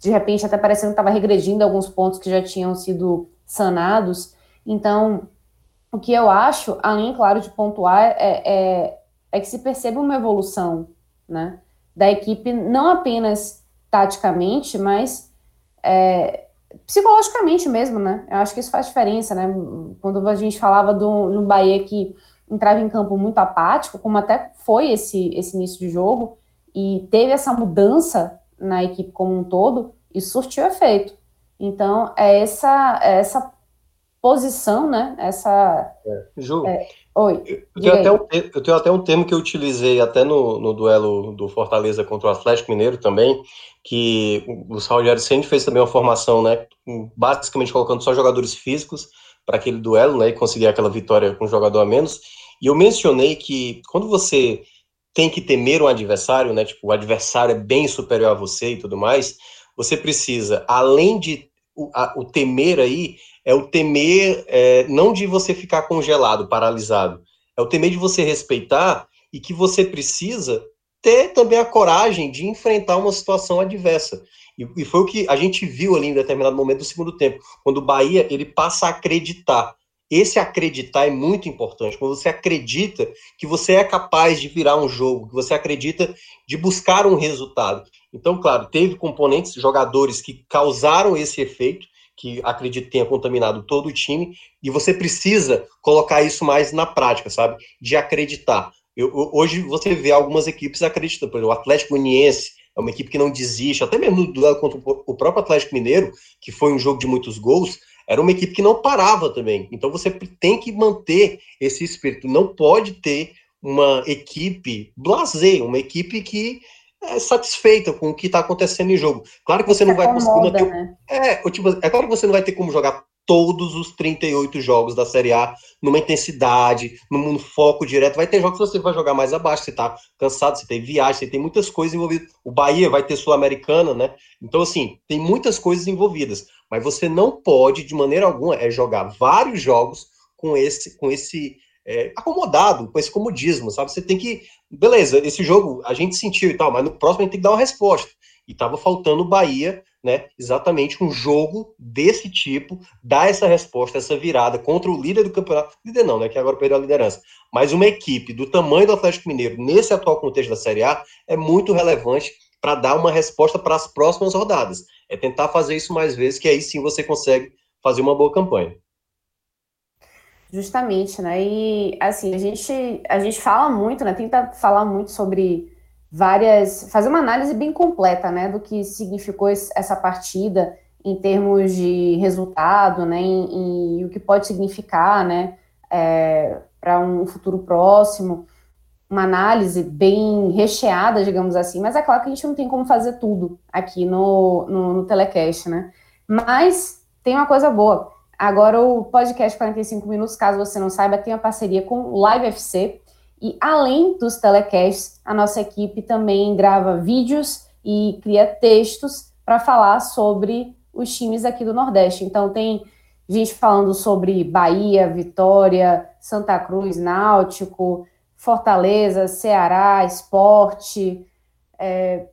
de repente até parecendo que estava regredindo alguns pontos que já tinham sido sanados. Então, o que eu acho, além, claro, de pontuar, é, é, é que se perceba uma evolução né, da equipe, não apenas taticamente, mas é, psicologicamente mesmo, né? Eu acho que isso faz diferença, né? Quando a gente falava do, no Bahia que entrava em campo muito apático, como até foi esse, esse início de jogo, e teve essa mudança na equipe como um todo, e surtiu efeito. Então, é essa, é essa posição, né? Essa. É. Ju, é, oi. Eu tenho, até um, eu tenho até um termo que eu utilizei até no, no duelo do Fortaleza contra o Atlético Mineiro também, que o Rogério Ceni fez também uma formação, né? Basicamente colocando só jogadores físicos para aquele duelo, né? E conseguir aquela vitória com um jogador a menos. E eu mencionei que quando você tem que temer um adversário, né? Tipo, o adversário é bem superior a você e tudo mais. Você precisa, além de o, a, o temer aí, é o temer é, não de você ficar congelado, paralisado, é o temer de você respeitar e que você precisa ter também a coragem de enfrentar uma situação adversa. E, e, foi o que a gente viu ali em determinado momento do segundo tempo, quando o Bahia ele passa a acreditar esse acreditar é muito importante. Quando você acredita que você é capaz de virar um jogo, que você acredita de buscar um resultado. Então, claro, teve componentes, jogadores que causaram esse efeito, que acredito tenha contaminado todo o time, e você precisa colocar isso mais na prática, sabe? De acreditar. Eu, hoje você vê algumas equipes acreditando, por exemplo, o Atlético Uniense é uma equipe que não desiste, até mesmo no duelo contra o próprio Atlético Mineiro, que foi um jogo de muitos gols, era uma equipe que não parava também. Então você tem que manter esse espírito. Não pode ter uma equipe blazer, uma equipe que é satisfeita com o que está acontecendo em jogo. Claro que você não vai conseguir manter. Né? É, tipo, é claro que você não vai ter como jogar todos os 38 jogos da Série A numa intensidade, num foco direto. Vai ter jogos que você vai jogar mais abaixo, você tá cansado, você tem viagem, você tem muitas coisas envolvidas. O Bahia vai ter Sul-Americana, né? Então, assim, tem muitas coisas envolvidas. Mas você não pode, de maneira alguma, é jogar vários jogos com esse, com esse é, acomodado, com esse comodismo, sabe? Você tem que. Beleza, esse jogo a gente sentiu e tal, mas no próximo a gente tem que dar uma resposta. E tava faltando o Bahia né, exatamente um jogo desse tipo, dar essa resposta, essa virada contra o líder do campeonato, líder não, né, que agora perdeu a liderança, mas uma equipe do tamanho do Atlético Mineiro, nesse atual contexto da Série A, é muito relevante para dar uma resposta para as próximas rodadas. É tentar fazer isso mais vezes, que aí sim você consegue fazer uma boa campanha. Justamente, né? E assim, a gente, a gente fala muito, né? Tenta falar muito sobre várias, fazer uma análise bem completa, né, do que significou essa partida em termos de resultado, né, e, o que pode significar, né, é, para um futuro próximo, uma análise bem recheada, digamos assim, mas é claro que a gente não tem como fazer tudo aqui no, no, no telecast, né, mas tem uma coisa boa, agora o podcast 45 minutos, caso você não saiba, tem uma parceria com o Live FC, e além dos telecasts, a nossa equipe também grava vídeos e cria textos para falar sobre os times aqui do Nordeste. Então tem gente falando sobre Bahia, Vitória, Santa Cruz, Náutico, Fortaleza, Ceará, Esporte. É...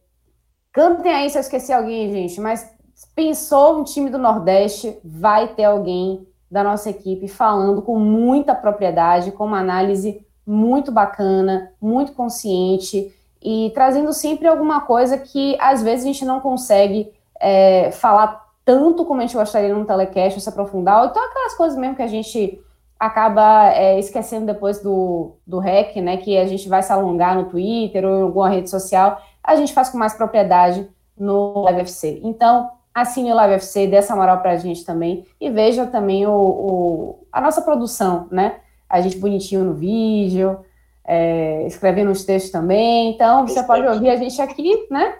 Cantem aí se eu esqueci alguém, gente, mas pensou um time do Nordeste, vai ter alguém da nossa equipe falando com muita propriedade, com uma análise muito bacana, muito consciente e trazendo sempre alguma coisa que às vezes a gente não consegue é, falar tanto como a gente gostaria num telecast, se aprofundar, então aquelas coisas mesmo que a gente acaba é, esquecendo depois do, do REC, né, que a gente vai se alongar no Twitter ou em alguma rede social, a gente faz com mais propriedade no Live. Então, assine o Live FC, dê essa moral pra gente também, e veja também o, o a nossa produção, né, a gente bonitinho no vídeo, é, escrevendo os textos também, então você pode ouvir a gente aqui, né?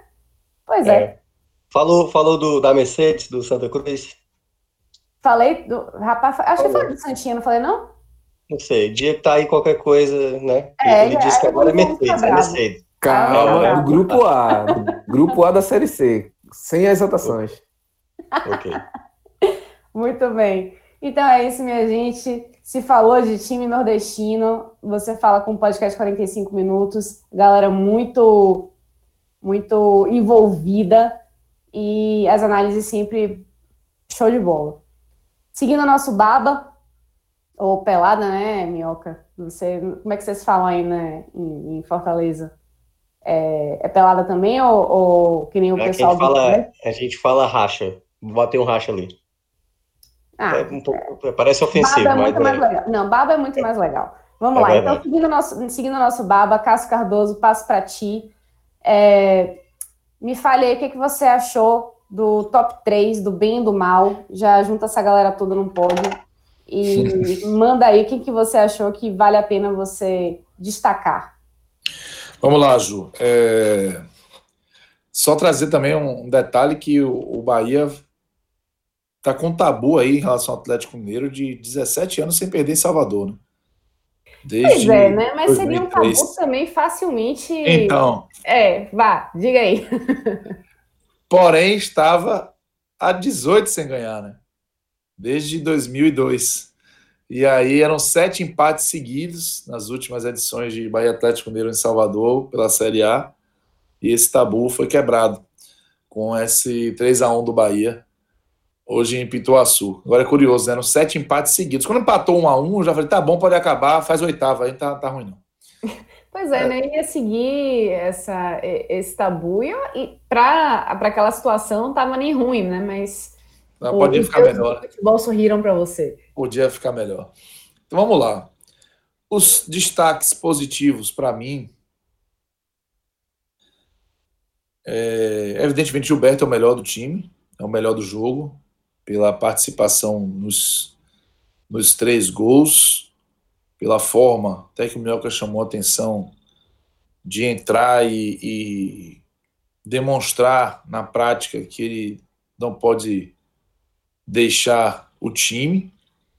Pois é. é. Falou, falou do, da Mercedes, do Santa Cruz? Falei do. Rapaz, acho que falei do Santinha, não falei, não? Não sei. Dia que tá aí qualquer coisa, né? É, Ele é, disse que agora é Mercedes, é Mercedes. Calma, é, do grupo A. Do grupo A da série C. Sem exaltações. ok. Muito bem. Então é isso, minha gente. Se falou de time nordestino, você fala com o podcast 45 minutos. Galera muito, muito envolvida e as análises sempre show de bola. Seguindo o nosso baba, ou pelada, né, Minhoca? Não sei, como é que vocês falam aí, né, em, em Fortaleza? É, é, pelada também, ou, ou que nem o é, pessoal... A gente, fala, a gente fala racha, botei um racha ali. Ah, é um pouco, parece ofensivo, baba é muito mais legal. Não, baba é muito mais legal. Vamos é lá, então, verdade. então, seguindo o nosso, seguindo nosso baba, Cássio Cardoso, passo para ti. É, me fale aí o que, que você achou do top 3, do bem e do mal. Já junta essa galera toda num pódio. E manda aí o que, que você achou que vale a pena você destacar. Vamos lá, Ju. É... Só trazer também um detalhe que o, Bahia tá com um tabu aí em relação ao Atlético Mineiro de 17 anos sem perder em Salvador, né? Desde pois é, né? Mas 2003. seria um tabu também facilmente. Então. É, vá, diga aí. Porém, estava há 18 sem ganhar, né? Desde 2002. E aí eram sete empates seguidos nas últimas edições de Bahia Atlético Mineiro em Salvador pela Série A. E esse tabu foi quebrado com esse 3 a 1 do Bahia hoje em Pituaçu. Agora é curioso, né? Eram sete empates seguidos. Quando empatou um a um, eu já falei, tá bom, pode acabar, faz oitava, aí tá, tá ruim não. Pois é, né? Ia seguir essa, esse tabu e para aquela situação não tava nem ruim, né? Mas não, podia ficar melhor. Futebol sorriram para você. Podia ficar melhor. Então vamos lá. Os destaques positivos para mim. É, evidentemente, Gilberto é o melhor do time, é o melhor do jogo pela participação nos, nos três gols, pela forma, até que o Minhoca chamou a atenção de entrar e, e demonstrar na prática que ele não pode deixar o time.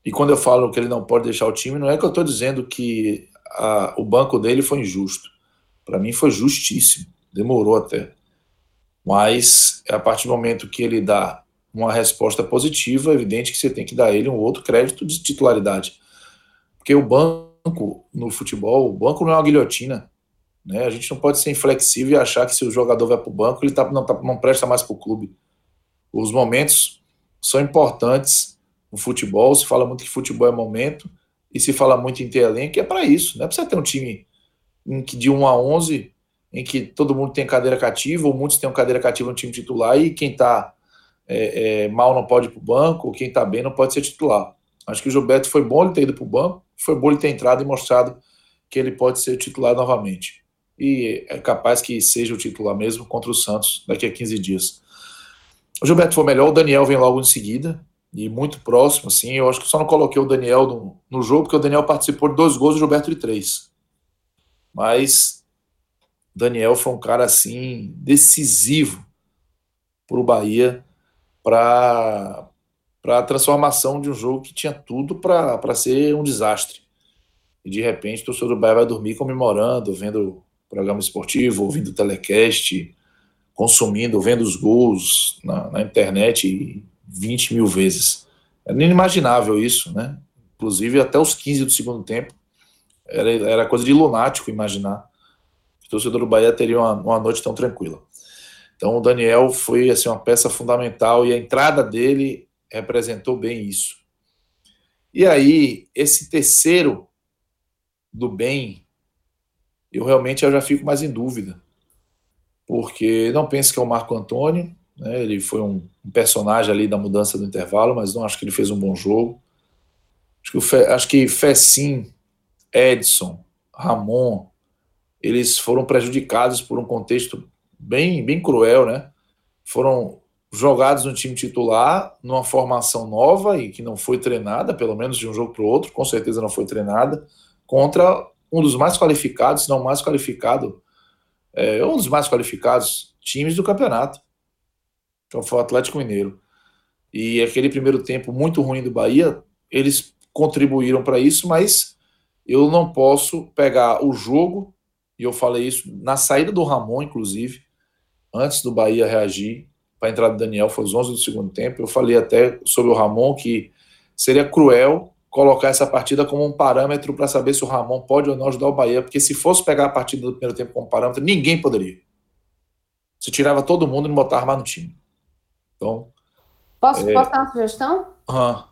E quando eu falo que ele não pode deixar o time, não é que eu estou dizendo que a, o banco dele foi injusto. Para mim foi justíssimo, demorou até. Mas a partir do momento que ele dá uma resposta positiva, é evidente que você tem que dar ele um outro crédito de titularidade. Porque o banco no futebol, o banco não é uma guilhotina. Né? A gente não pode ser inflexível e achar que se o jogador vai para o banco, ele tá, não, tá, não presta mais para o clube. Os momentos são importantes no futebol. Se fala muito que futebol é momento e se fala muito em ter elenco, é para isso. Não é para você ter um time em que de 1 a 11 em que todo mundo tem cadeira cativa, ou muitos têm cadeira cativa no time titular, e quem está é, é, mal não pode ir para o banco, ou quem está bem não pode ser titular. Acho que o Gilberto foi bom ele ter ido para o banco, foi bom ele ter entrado e mostrado que ele pode ser titular novamente. E é capaz que seja o titular mesmo contra o Santos daqui a 15 dias. O Gilberto foi melhor, o Daniel vem logo em seguida, e muito próximo, assim. Eu acho que só não coloquei o Daniel no, no jogo, porque o Daniel participou de dois gols e o Gilberto de três. Mas Daniel foi um cara, assim, decisivo para o Bahia para a transformação de um jogo que tinha tudo para ser um desastre. E de repente o torcedor do Bahia vai dormir comemorando, vendo programa esportivo, ouvindo telecast, consumindo, vendo os gols na, na internet 20 mil vezes. Era inimaginável isso, né? Inclusive até os 15 do segundo tempo. Era, era coisa de lunático imaginar que o torcedor do Bahia teria uma, uma noite tão tranquila. Então o Daniel foi assim uma peça fundamental e a entrada dele representou bem isso. E aí, esse terceiro do bem, eu realmente eu já fico mais em dúvida. Porque não penso que é o Marco Antônio, né? ele foi um, um, personagem ali da mudança do intervalo, mas não acho que ele fez um bom jogo. Acho que, Fe, acho que Fecim, Edson, Ramon, eles foram prejudicados por um contexto bem, bem cruel, né? Foram jogados no time titular, numa formação nova e que não foi treinada, pelo menos de um jogo para o outro, com certeza não foi treinada, contra um dos mais qualificados, se não mais qualificado, é, um dos mais qualificados times do campeonato, que foi o Atlético Mineiro. E aquele primeiro tempo muito ruim do Bahia, eles contribuíram para isso, mas eu não posso pegar o jogo, e eu falei isso na saída do Ramon, inclusive, antes do Bahia reagir para a entrada do Daniel, foi os 11 do segundo tempo. Eu falei até sobre o Ramon que seria cruel colocar essa partida como um parâmetro para saber se o Ramon pode ou não ajudar o Bahia, porque se fosse pegar a partida do primeiro tempo como parâmetro, ninguém poderia. Você tirava todo mundo e não botava mais no time. Então. Posso, é... posso dar uma sugestão? Uhum.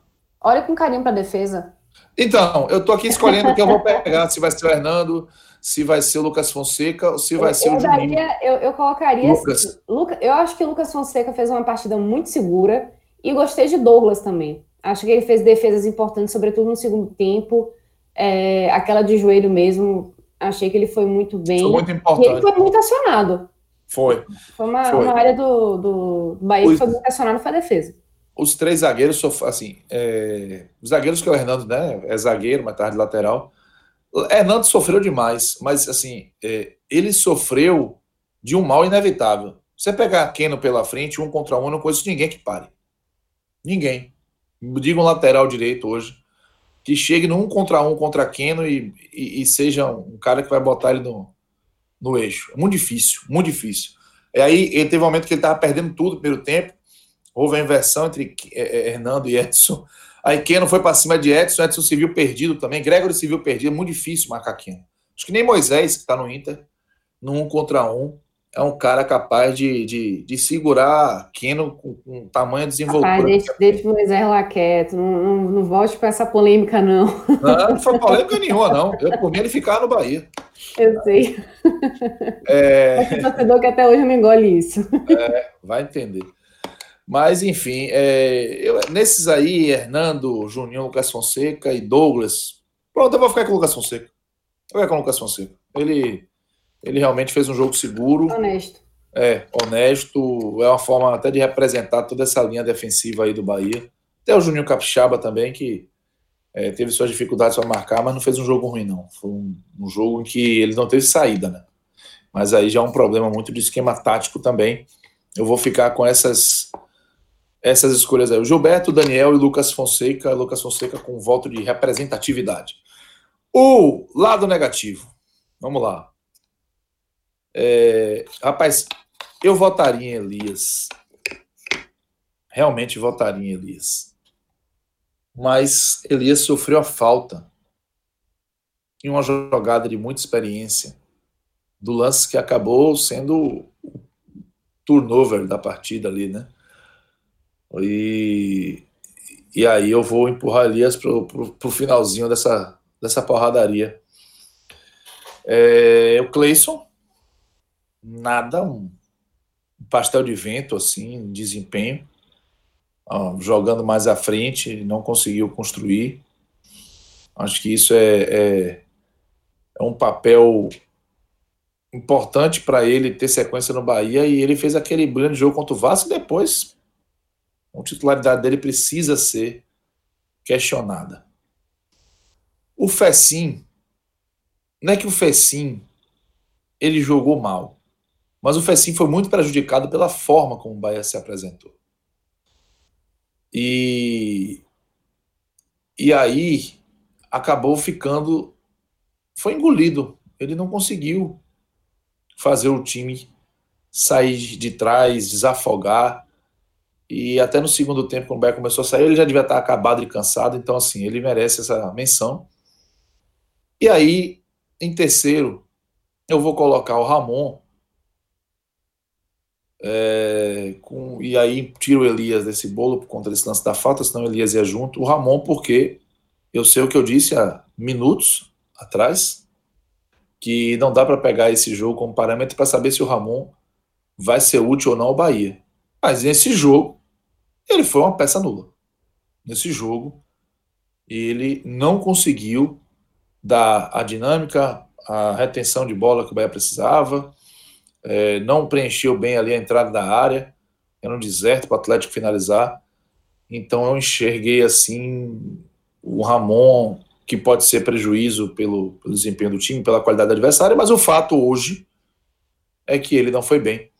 Olha com carinho para a defesa. Então, eu tô aqui escolhendo o que eu vou pegar, se vai ser o Hernando, se vai ser o Lucas Fonseca ou se vai eu, ser eu o. Daria, eu, eu colocaria. Lucas. Assim, Luca, eu acho que o Lucas Fonseca fez uma partida muito segura e gostei de Douglas também. Acho que ele fez defesas importantes, sobretudo no segundo tempo. É, aquela de joelho mesmo, achei que ele foi muito bem. Foi muito importante. E ele foi muito acionado. Foi. Foi uma, foi. uma área do, do Bahia que foi muito acionado, foi a defesa os três zagueiros, assim, é, os zagueiros que é o Hernando, né, é zagueiro, mas tarde de lateral. Hernando sofreu demais, mas assim, é, ele sofreu de um mal inevitável. Você pegar Keno pela frente, um contra um, eu não conheço ninguém que pare. Ninguém. Diga um lateral direito hoje, que chegue no um contra um contra Keno e, e, e seja um cara que vai botar ele no, no eixo. É muito difícil, muito difícil. E aí ele teve um momento que ele estava perdendo tudo no primeiro tempo, houve a inversão entre é, é, Hernando e Edson. Aí Keno foi para cima de Edson, Edson se viu perdido também. Gregory se viu perdido, é muito difícil marcar Keno. Acho que nem Moisés, que está no Inter, no um contra um, é um cara capaz de, de, de segurar Keno com, com tamanho desenvoltura. Rapaz, deixa, deixa o Moisés lá quieto, não, não, não volte para essa polêmica, não. Não, não foi polêmica nenhuma, não. Eu, por mim, ele ficar no Bahia. Eu sei. É... O torcedor que até hoje não engole isso. É, vai entender. Mas, enfim, é, eu, nesses aí, Hernando, Juninho, Lucas Fonseca e Douglas. Pronto, eu vou ficar com o Lucas Fonseca. Eu vou ficar com o Lucas Fonseca. Ele, ele realmente fez um jogo seguro. Honesto. É, honesto. É uma forma até de representar toda essa linha defensiva aí do Bahia. Até o Juninho Capixaba também, que é, teve suas dificuldades para marcar, mas não fez um jogo ruim, não. Foi um, um jogo em que ele não teve saída, né? Mas aí já é um problema muito de esquema tático também. Eu vou ficar com essas essas escolhas aí. O Gilberto, Daniel e Lucas Fonseca. Lucas Fonseca com voto de representatividade. O lado negativo. Vamos lá. É, rapaz, eu votaria em Elias. Realmente votaria em Elias. Mas Elias sofreu a falta em uma jogada de muita experiência do lance que acabou sendo o turnover da partida ali, né? E, e aí eu vou empurrar Elias pro, pro, pro finalzinho dessa, dessa porradaria. É, o Cleison, nada, um pastel de vento, assim, desempenho, jogando mais à frente, não conseguiu construir. Acho que isso é, é, é um papel importante para ele ter sequência no Bahia e ele fez aquele grande jogo contra o Vasco depois a titularidade dele precisa ser questionada. O Fecim, não é que o Fecim ele jogou mal, mas o Fecim foi muito prejudicado pela forma como o Bahia se apresentou. E, e aí acabou ficando, foi engolido. Ele não conseguiu fazer o time sair de trás, desafogar. E até no segundo tempo, quando o Bahia começou a sair, ele já devia estar acabado e cansado. Então, assim, ele merece essa menção. E aí, em terceiro, eu vou colocar o Ramon. É, com, e aí tiro o Elias desse bolo por conta desse lance da falta, senão o Elias ia junto. O Ramon, porque eu sei o que eu disse há minutos atrás, que não dá para pegar esse jogo como parâmetro para saber se o Ramon vai ser útil ou não ao Bahia. Mas nesse jogo, ele foi uma peça nula. Nesse jogo, ele não conseguiu dar a dinâmica, a retenção de bola que o Bahia precisava, é, não preencheu bem ali a entrada da área, era um deserto para o Atlético finalizar. Então eu enxerguei assim o Ramon, que pode ser prejuízo pelo, pelo desempenho do time, pela qualidade do adversário, mas o fato hoje é que ele não foi bem.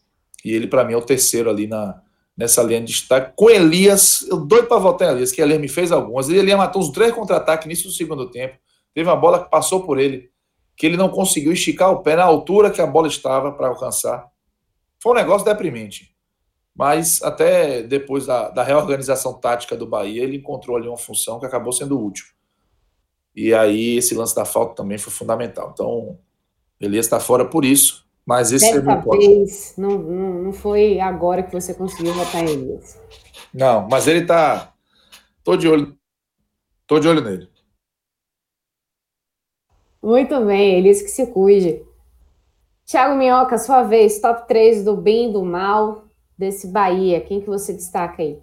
E ele, para mim, é o terceiro ali na, nessa linha de destaque. Com Elias, eu doido para voltar em Elias, que Elias me fez algumas. Elias matou uns três contra-ataques início do segundo tempo. Teve uma bola que passou por ele, que ele não conseguiu esticar o pé na altura que a bola estava para alcançar. Foi um negócio deprimente. Mas até depois da, da, reorganização tática do Bahia, ele encontrou ali uma função que acabou sendo útil. E aí esse lance da falta também foi fundamental. Então, Elias está fora por isso. Mas esse Dessa é vez, não, não, não foi agora que você conseguiu votar em Elias. Não, mas ele tá. Tô de olho. Tô de olho nele. Muito bem, Elias que se cuide. Thiago Minhoca, sua vez, top 3 do bem e do mal desse Bahia. Quem que você destaca aí?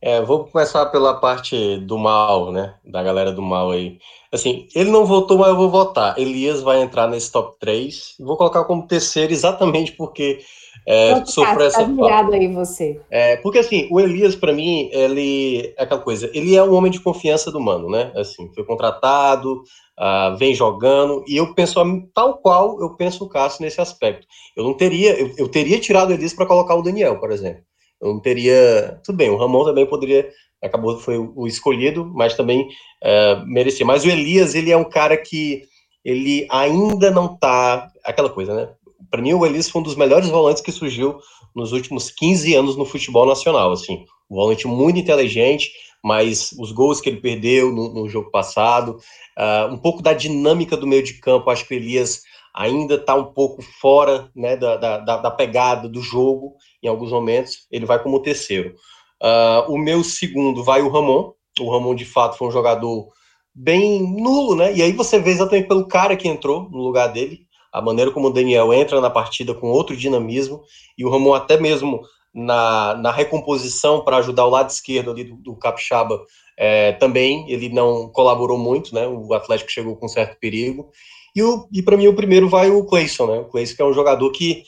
É, vou começar pela parte do mal, né? Da galera do mal aí. Assim, ele não votou, mas eu vou votar. Elias vai entrar nesse top 3. Vou colocar como terceiro exatamente porque é, sofreu tá essa. Tá virado aí você. É, porque assim, o Elias, para mim, ele é aquela coisa. Ele é um homem de confiança do mano, né? Assim, foi contratado, uh, vem jogando, e eu penso tal qual eu penso o Cássio nesse aspecto. Eu não teria, eu, eu teria tirado o Elias para colocar o Daniel, por exemplo. Eu não teria. Tudo bem, o Ramon também poderia. Acabou, foi o escolhido, mas também é, merecia. Mas o Elias, ele é um cara que ele ainda não tá. Aquela coisa, né? Para mim, o Elias foi um dos melhores volantes que surgiu nos últimos 15 anos no futebol nacional. Assim, um volante muito inteligente, mas os gols que ele perdeu no, no jogo passado, uh, um pouco da dinâmica do meio de campo, acho que o Elias ainda está um pouco fora né, da, da, da, pegada do jogo em alguns momentos, ele vai como terceiro. Uh, o meu segundo vai o Ramon, o Ramon de fato foi um jogador bem nulo, né? E aí você vê exatamente pelo cara que entrou no lugar dele, a maneira como o Daniel entra na partida com outro dinamismo, e o Ramon até mesmo na, na recomposição para ajudar o lado esquerdo ali do, do Capixaba, é, também ele não colaborou muito, né? O Atlético chegou com certo perigo. E, o, e para mim o primeiro vai o Cleison, né? O Cleison que é um jogador que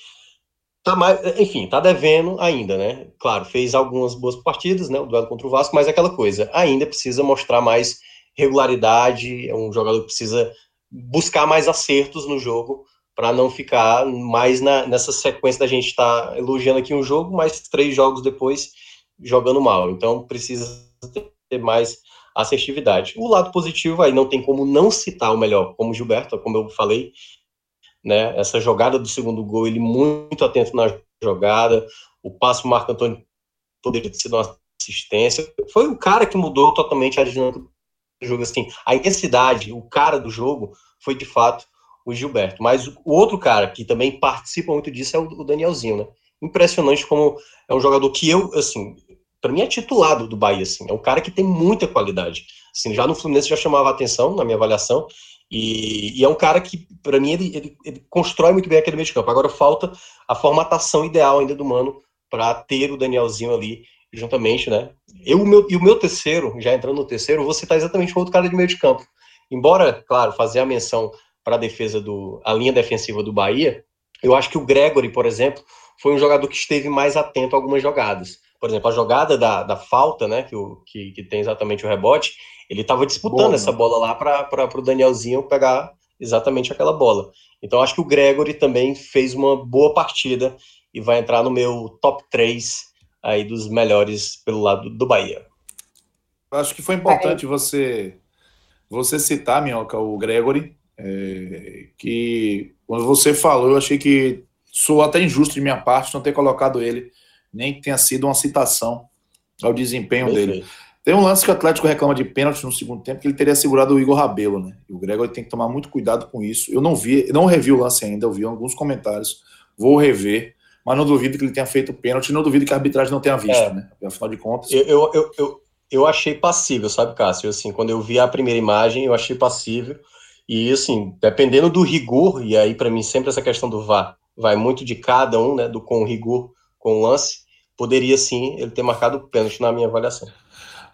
tá mais, enfim, tá devendo ainda, né? Claro, fez algumas boas partidas, né? O duelo contra o Vasco, mas é aquela coisa, ainda precisa mostrar mais regularidade, é um jogador que precisa buscar mais acertos no jogo para não ficar mais na, nessa sequência da gente estar tá elogiando aqui um jogo, mas três jogos depois jogando mal. Então precisa ter mais assertividade. O lado positivo aí não tem como não citar o melhor, como o Gilberto, como eu falei, né? Essa jogada do segundo gol, ele muito atento na jogada, o passo do Marco Antônio poderia ter sido uma assistência. Foi o cara que mudou totalmente a dinâmica do jogo, assim, a intensidade, o cara do jogo foi de fato o Gilberto. Mas o outro cara que também participa muito disso é o Danielzinho, né? Impressionante como é um jogador que eu, assim, para mim é titulado do Bahia, assim, é um cara que tem muita qualidade. Assim, já no Fluminense já chamava atenção na minha avaliação, e, e é um cara que, para mim, ele, ele, ele, constrói muito bem aquele meio de campo. Agora falta a formatação ideal ainda do Mano para ter o Danielzinho ali juntamente, né? Eu, meu, e o meu terceiro, já entrando no terceiro, vou citar exatamente o outro cara de meio de campo. Embora, claro, fazer a menção para a defesa do a linha defensiva do Bahia, eu acho que o Gregory, por exemplo, foi um jogador que esteve mais atento a algumas jogadas por exemplo, a jogada da, da falta, né, que, o, que, que tem exatamente o rebote, ele estava disputando essa bola lá para o Danielzinho pegar exatamente aquela bola. Então, acho que o Gregory também fez uma boa partida e vai entrar no meu top 3 aí dos melhores pelo lado do Bahia. Acho que foi importante é. você você citar, Minhoca, o Gregory, é, que quando você falou, eu achei que sou até injusto de minha parte não ter colocado ele nem que tenha sido uma citação ao desempenho Perfeito. dele. Tem um lance que o Atlético reclama de pênalti no segundo tempo, que ele teria segurado o Igor Rabelo, né? E o Gregor tem que tomar muito cuidado com isso. Eu não vi, não revi o lance ainda, eu vi alguns comentários, vou rever, mas não duvido que ele tenha feito pênalti, não duvido que a arbitragem não tenha visto, é. né? Afinal de contas. Eu, eu, eu, eu achei passível, sabe, Cássio? Assim, quando eu vi a primeira imagem, eu achei passível. E, assim, dependendo do rigor, e aí, para mim, sempre essa questão do VAR vai muito de cada um, né, do com rigor, com lance, poderia sim ele ter marcado pênalti na minha avaliação.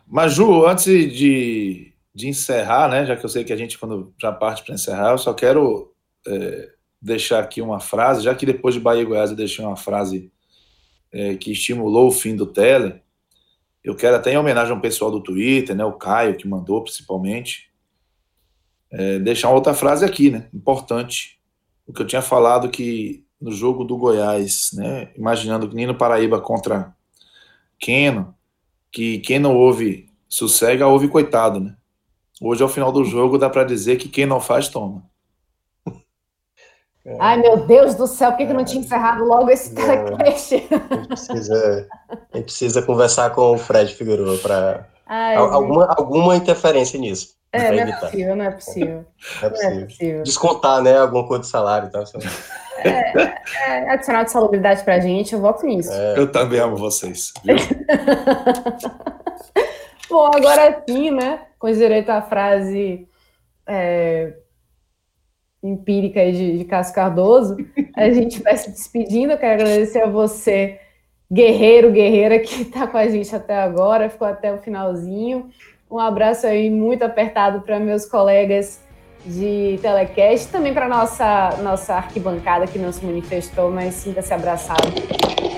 Mas, Ju, antes de, de encerrar, né, já que eu sei que a gente, quando já parte para encerrar, eu só quero é, deixar aqui uma frase, já que depois de Bahia e Goiás eu deixei uma frase é, que estimulou o fim do Tele, eu quero até em homenagem ao pessoal do Twitter, né, o Caio, que mandou principalmente, é, deixar uma outra frase aqui, né, importante, o que eu tinha falado que no jogo do Goiás, né, imaginando que Nino Paraíba contra Keno, que quem não ouve sossega, ouve coitado, né? Hoje, ao final do jogo, dá para dizer que quem não faz, toma. É. Ai, meu Deus do céu, por que, que não tinha encerrado logo esse é. telecast? A gente, precisa, a gente precisa conversar com o Fred Figueiredo para alguma, alguma interferência nisso. É, não é possível, não é possível. Não é possível. Não é possível. Descontar, né, alguma coisa de salário e tal. É, é, adicional de salubridade pra gente, eu voto nisso. É. Eu também amo vocês. Bom, agora sim, né, com direito à frase é, empírica de, de Cássio Cardoso, a gente vai se despedindo. Eu quero agradecer a você, guerreiro, guerreira, que está com a gente até agora, ficou até o finalzinho. Um abraço aí muito apertado para meus colegas de telecast, também para nossa nossa arquibancada que não se manifestou, mas sinta-se abraçado.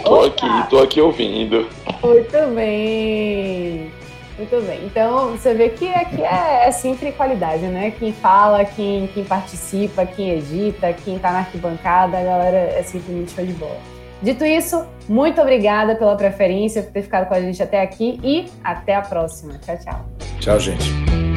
Tô aqui, tô aqui ouvindo. Muito bem. Muito bem. Então, você vê que aqui é, é sempre qualidade, né? Quem fala, quem, quem participa, quem edita, quem tá na arquibancada, a galera é simplesmente show de bola. Dito isso, muito obrigada pela preferência, por ter ficado com a gente até aqui e até a próxima. Tchau, tchau. Tchau, gente.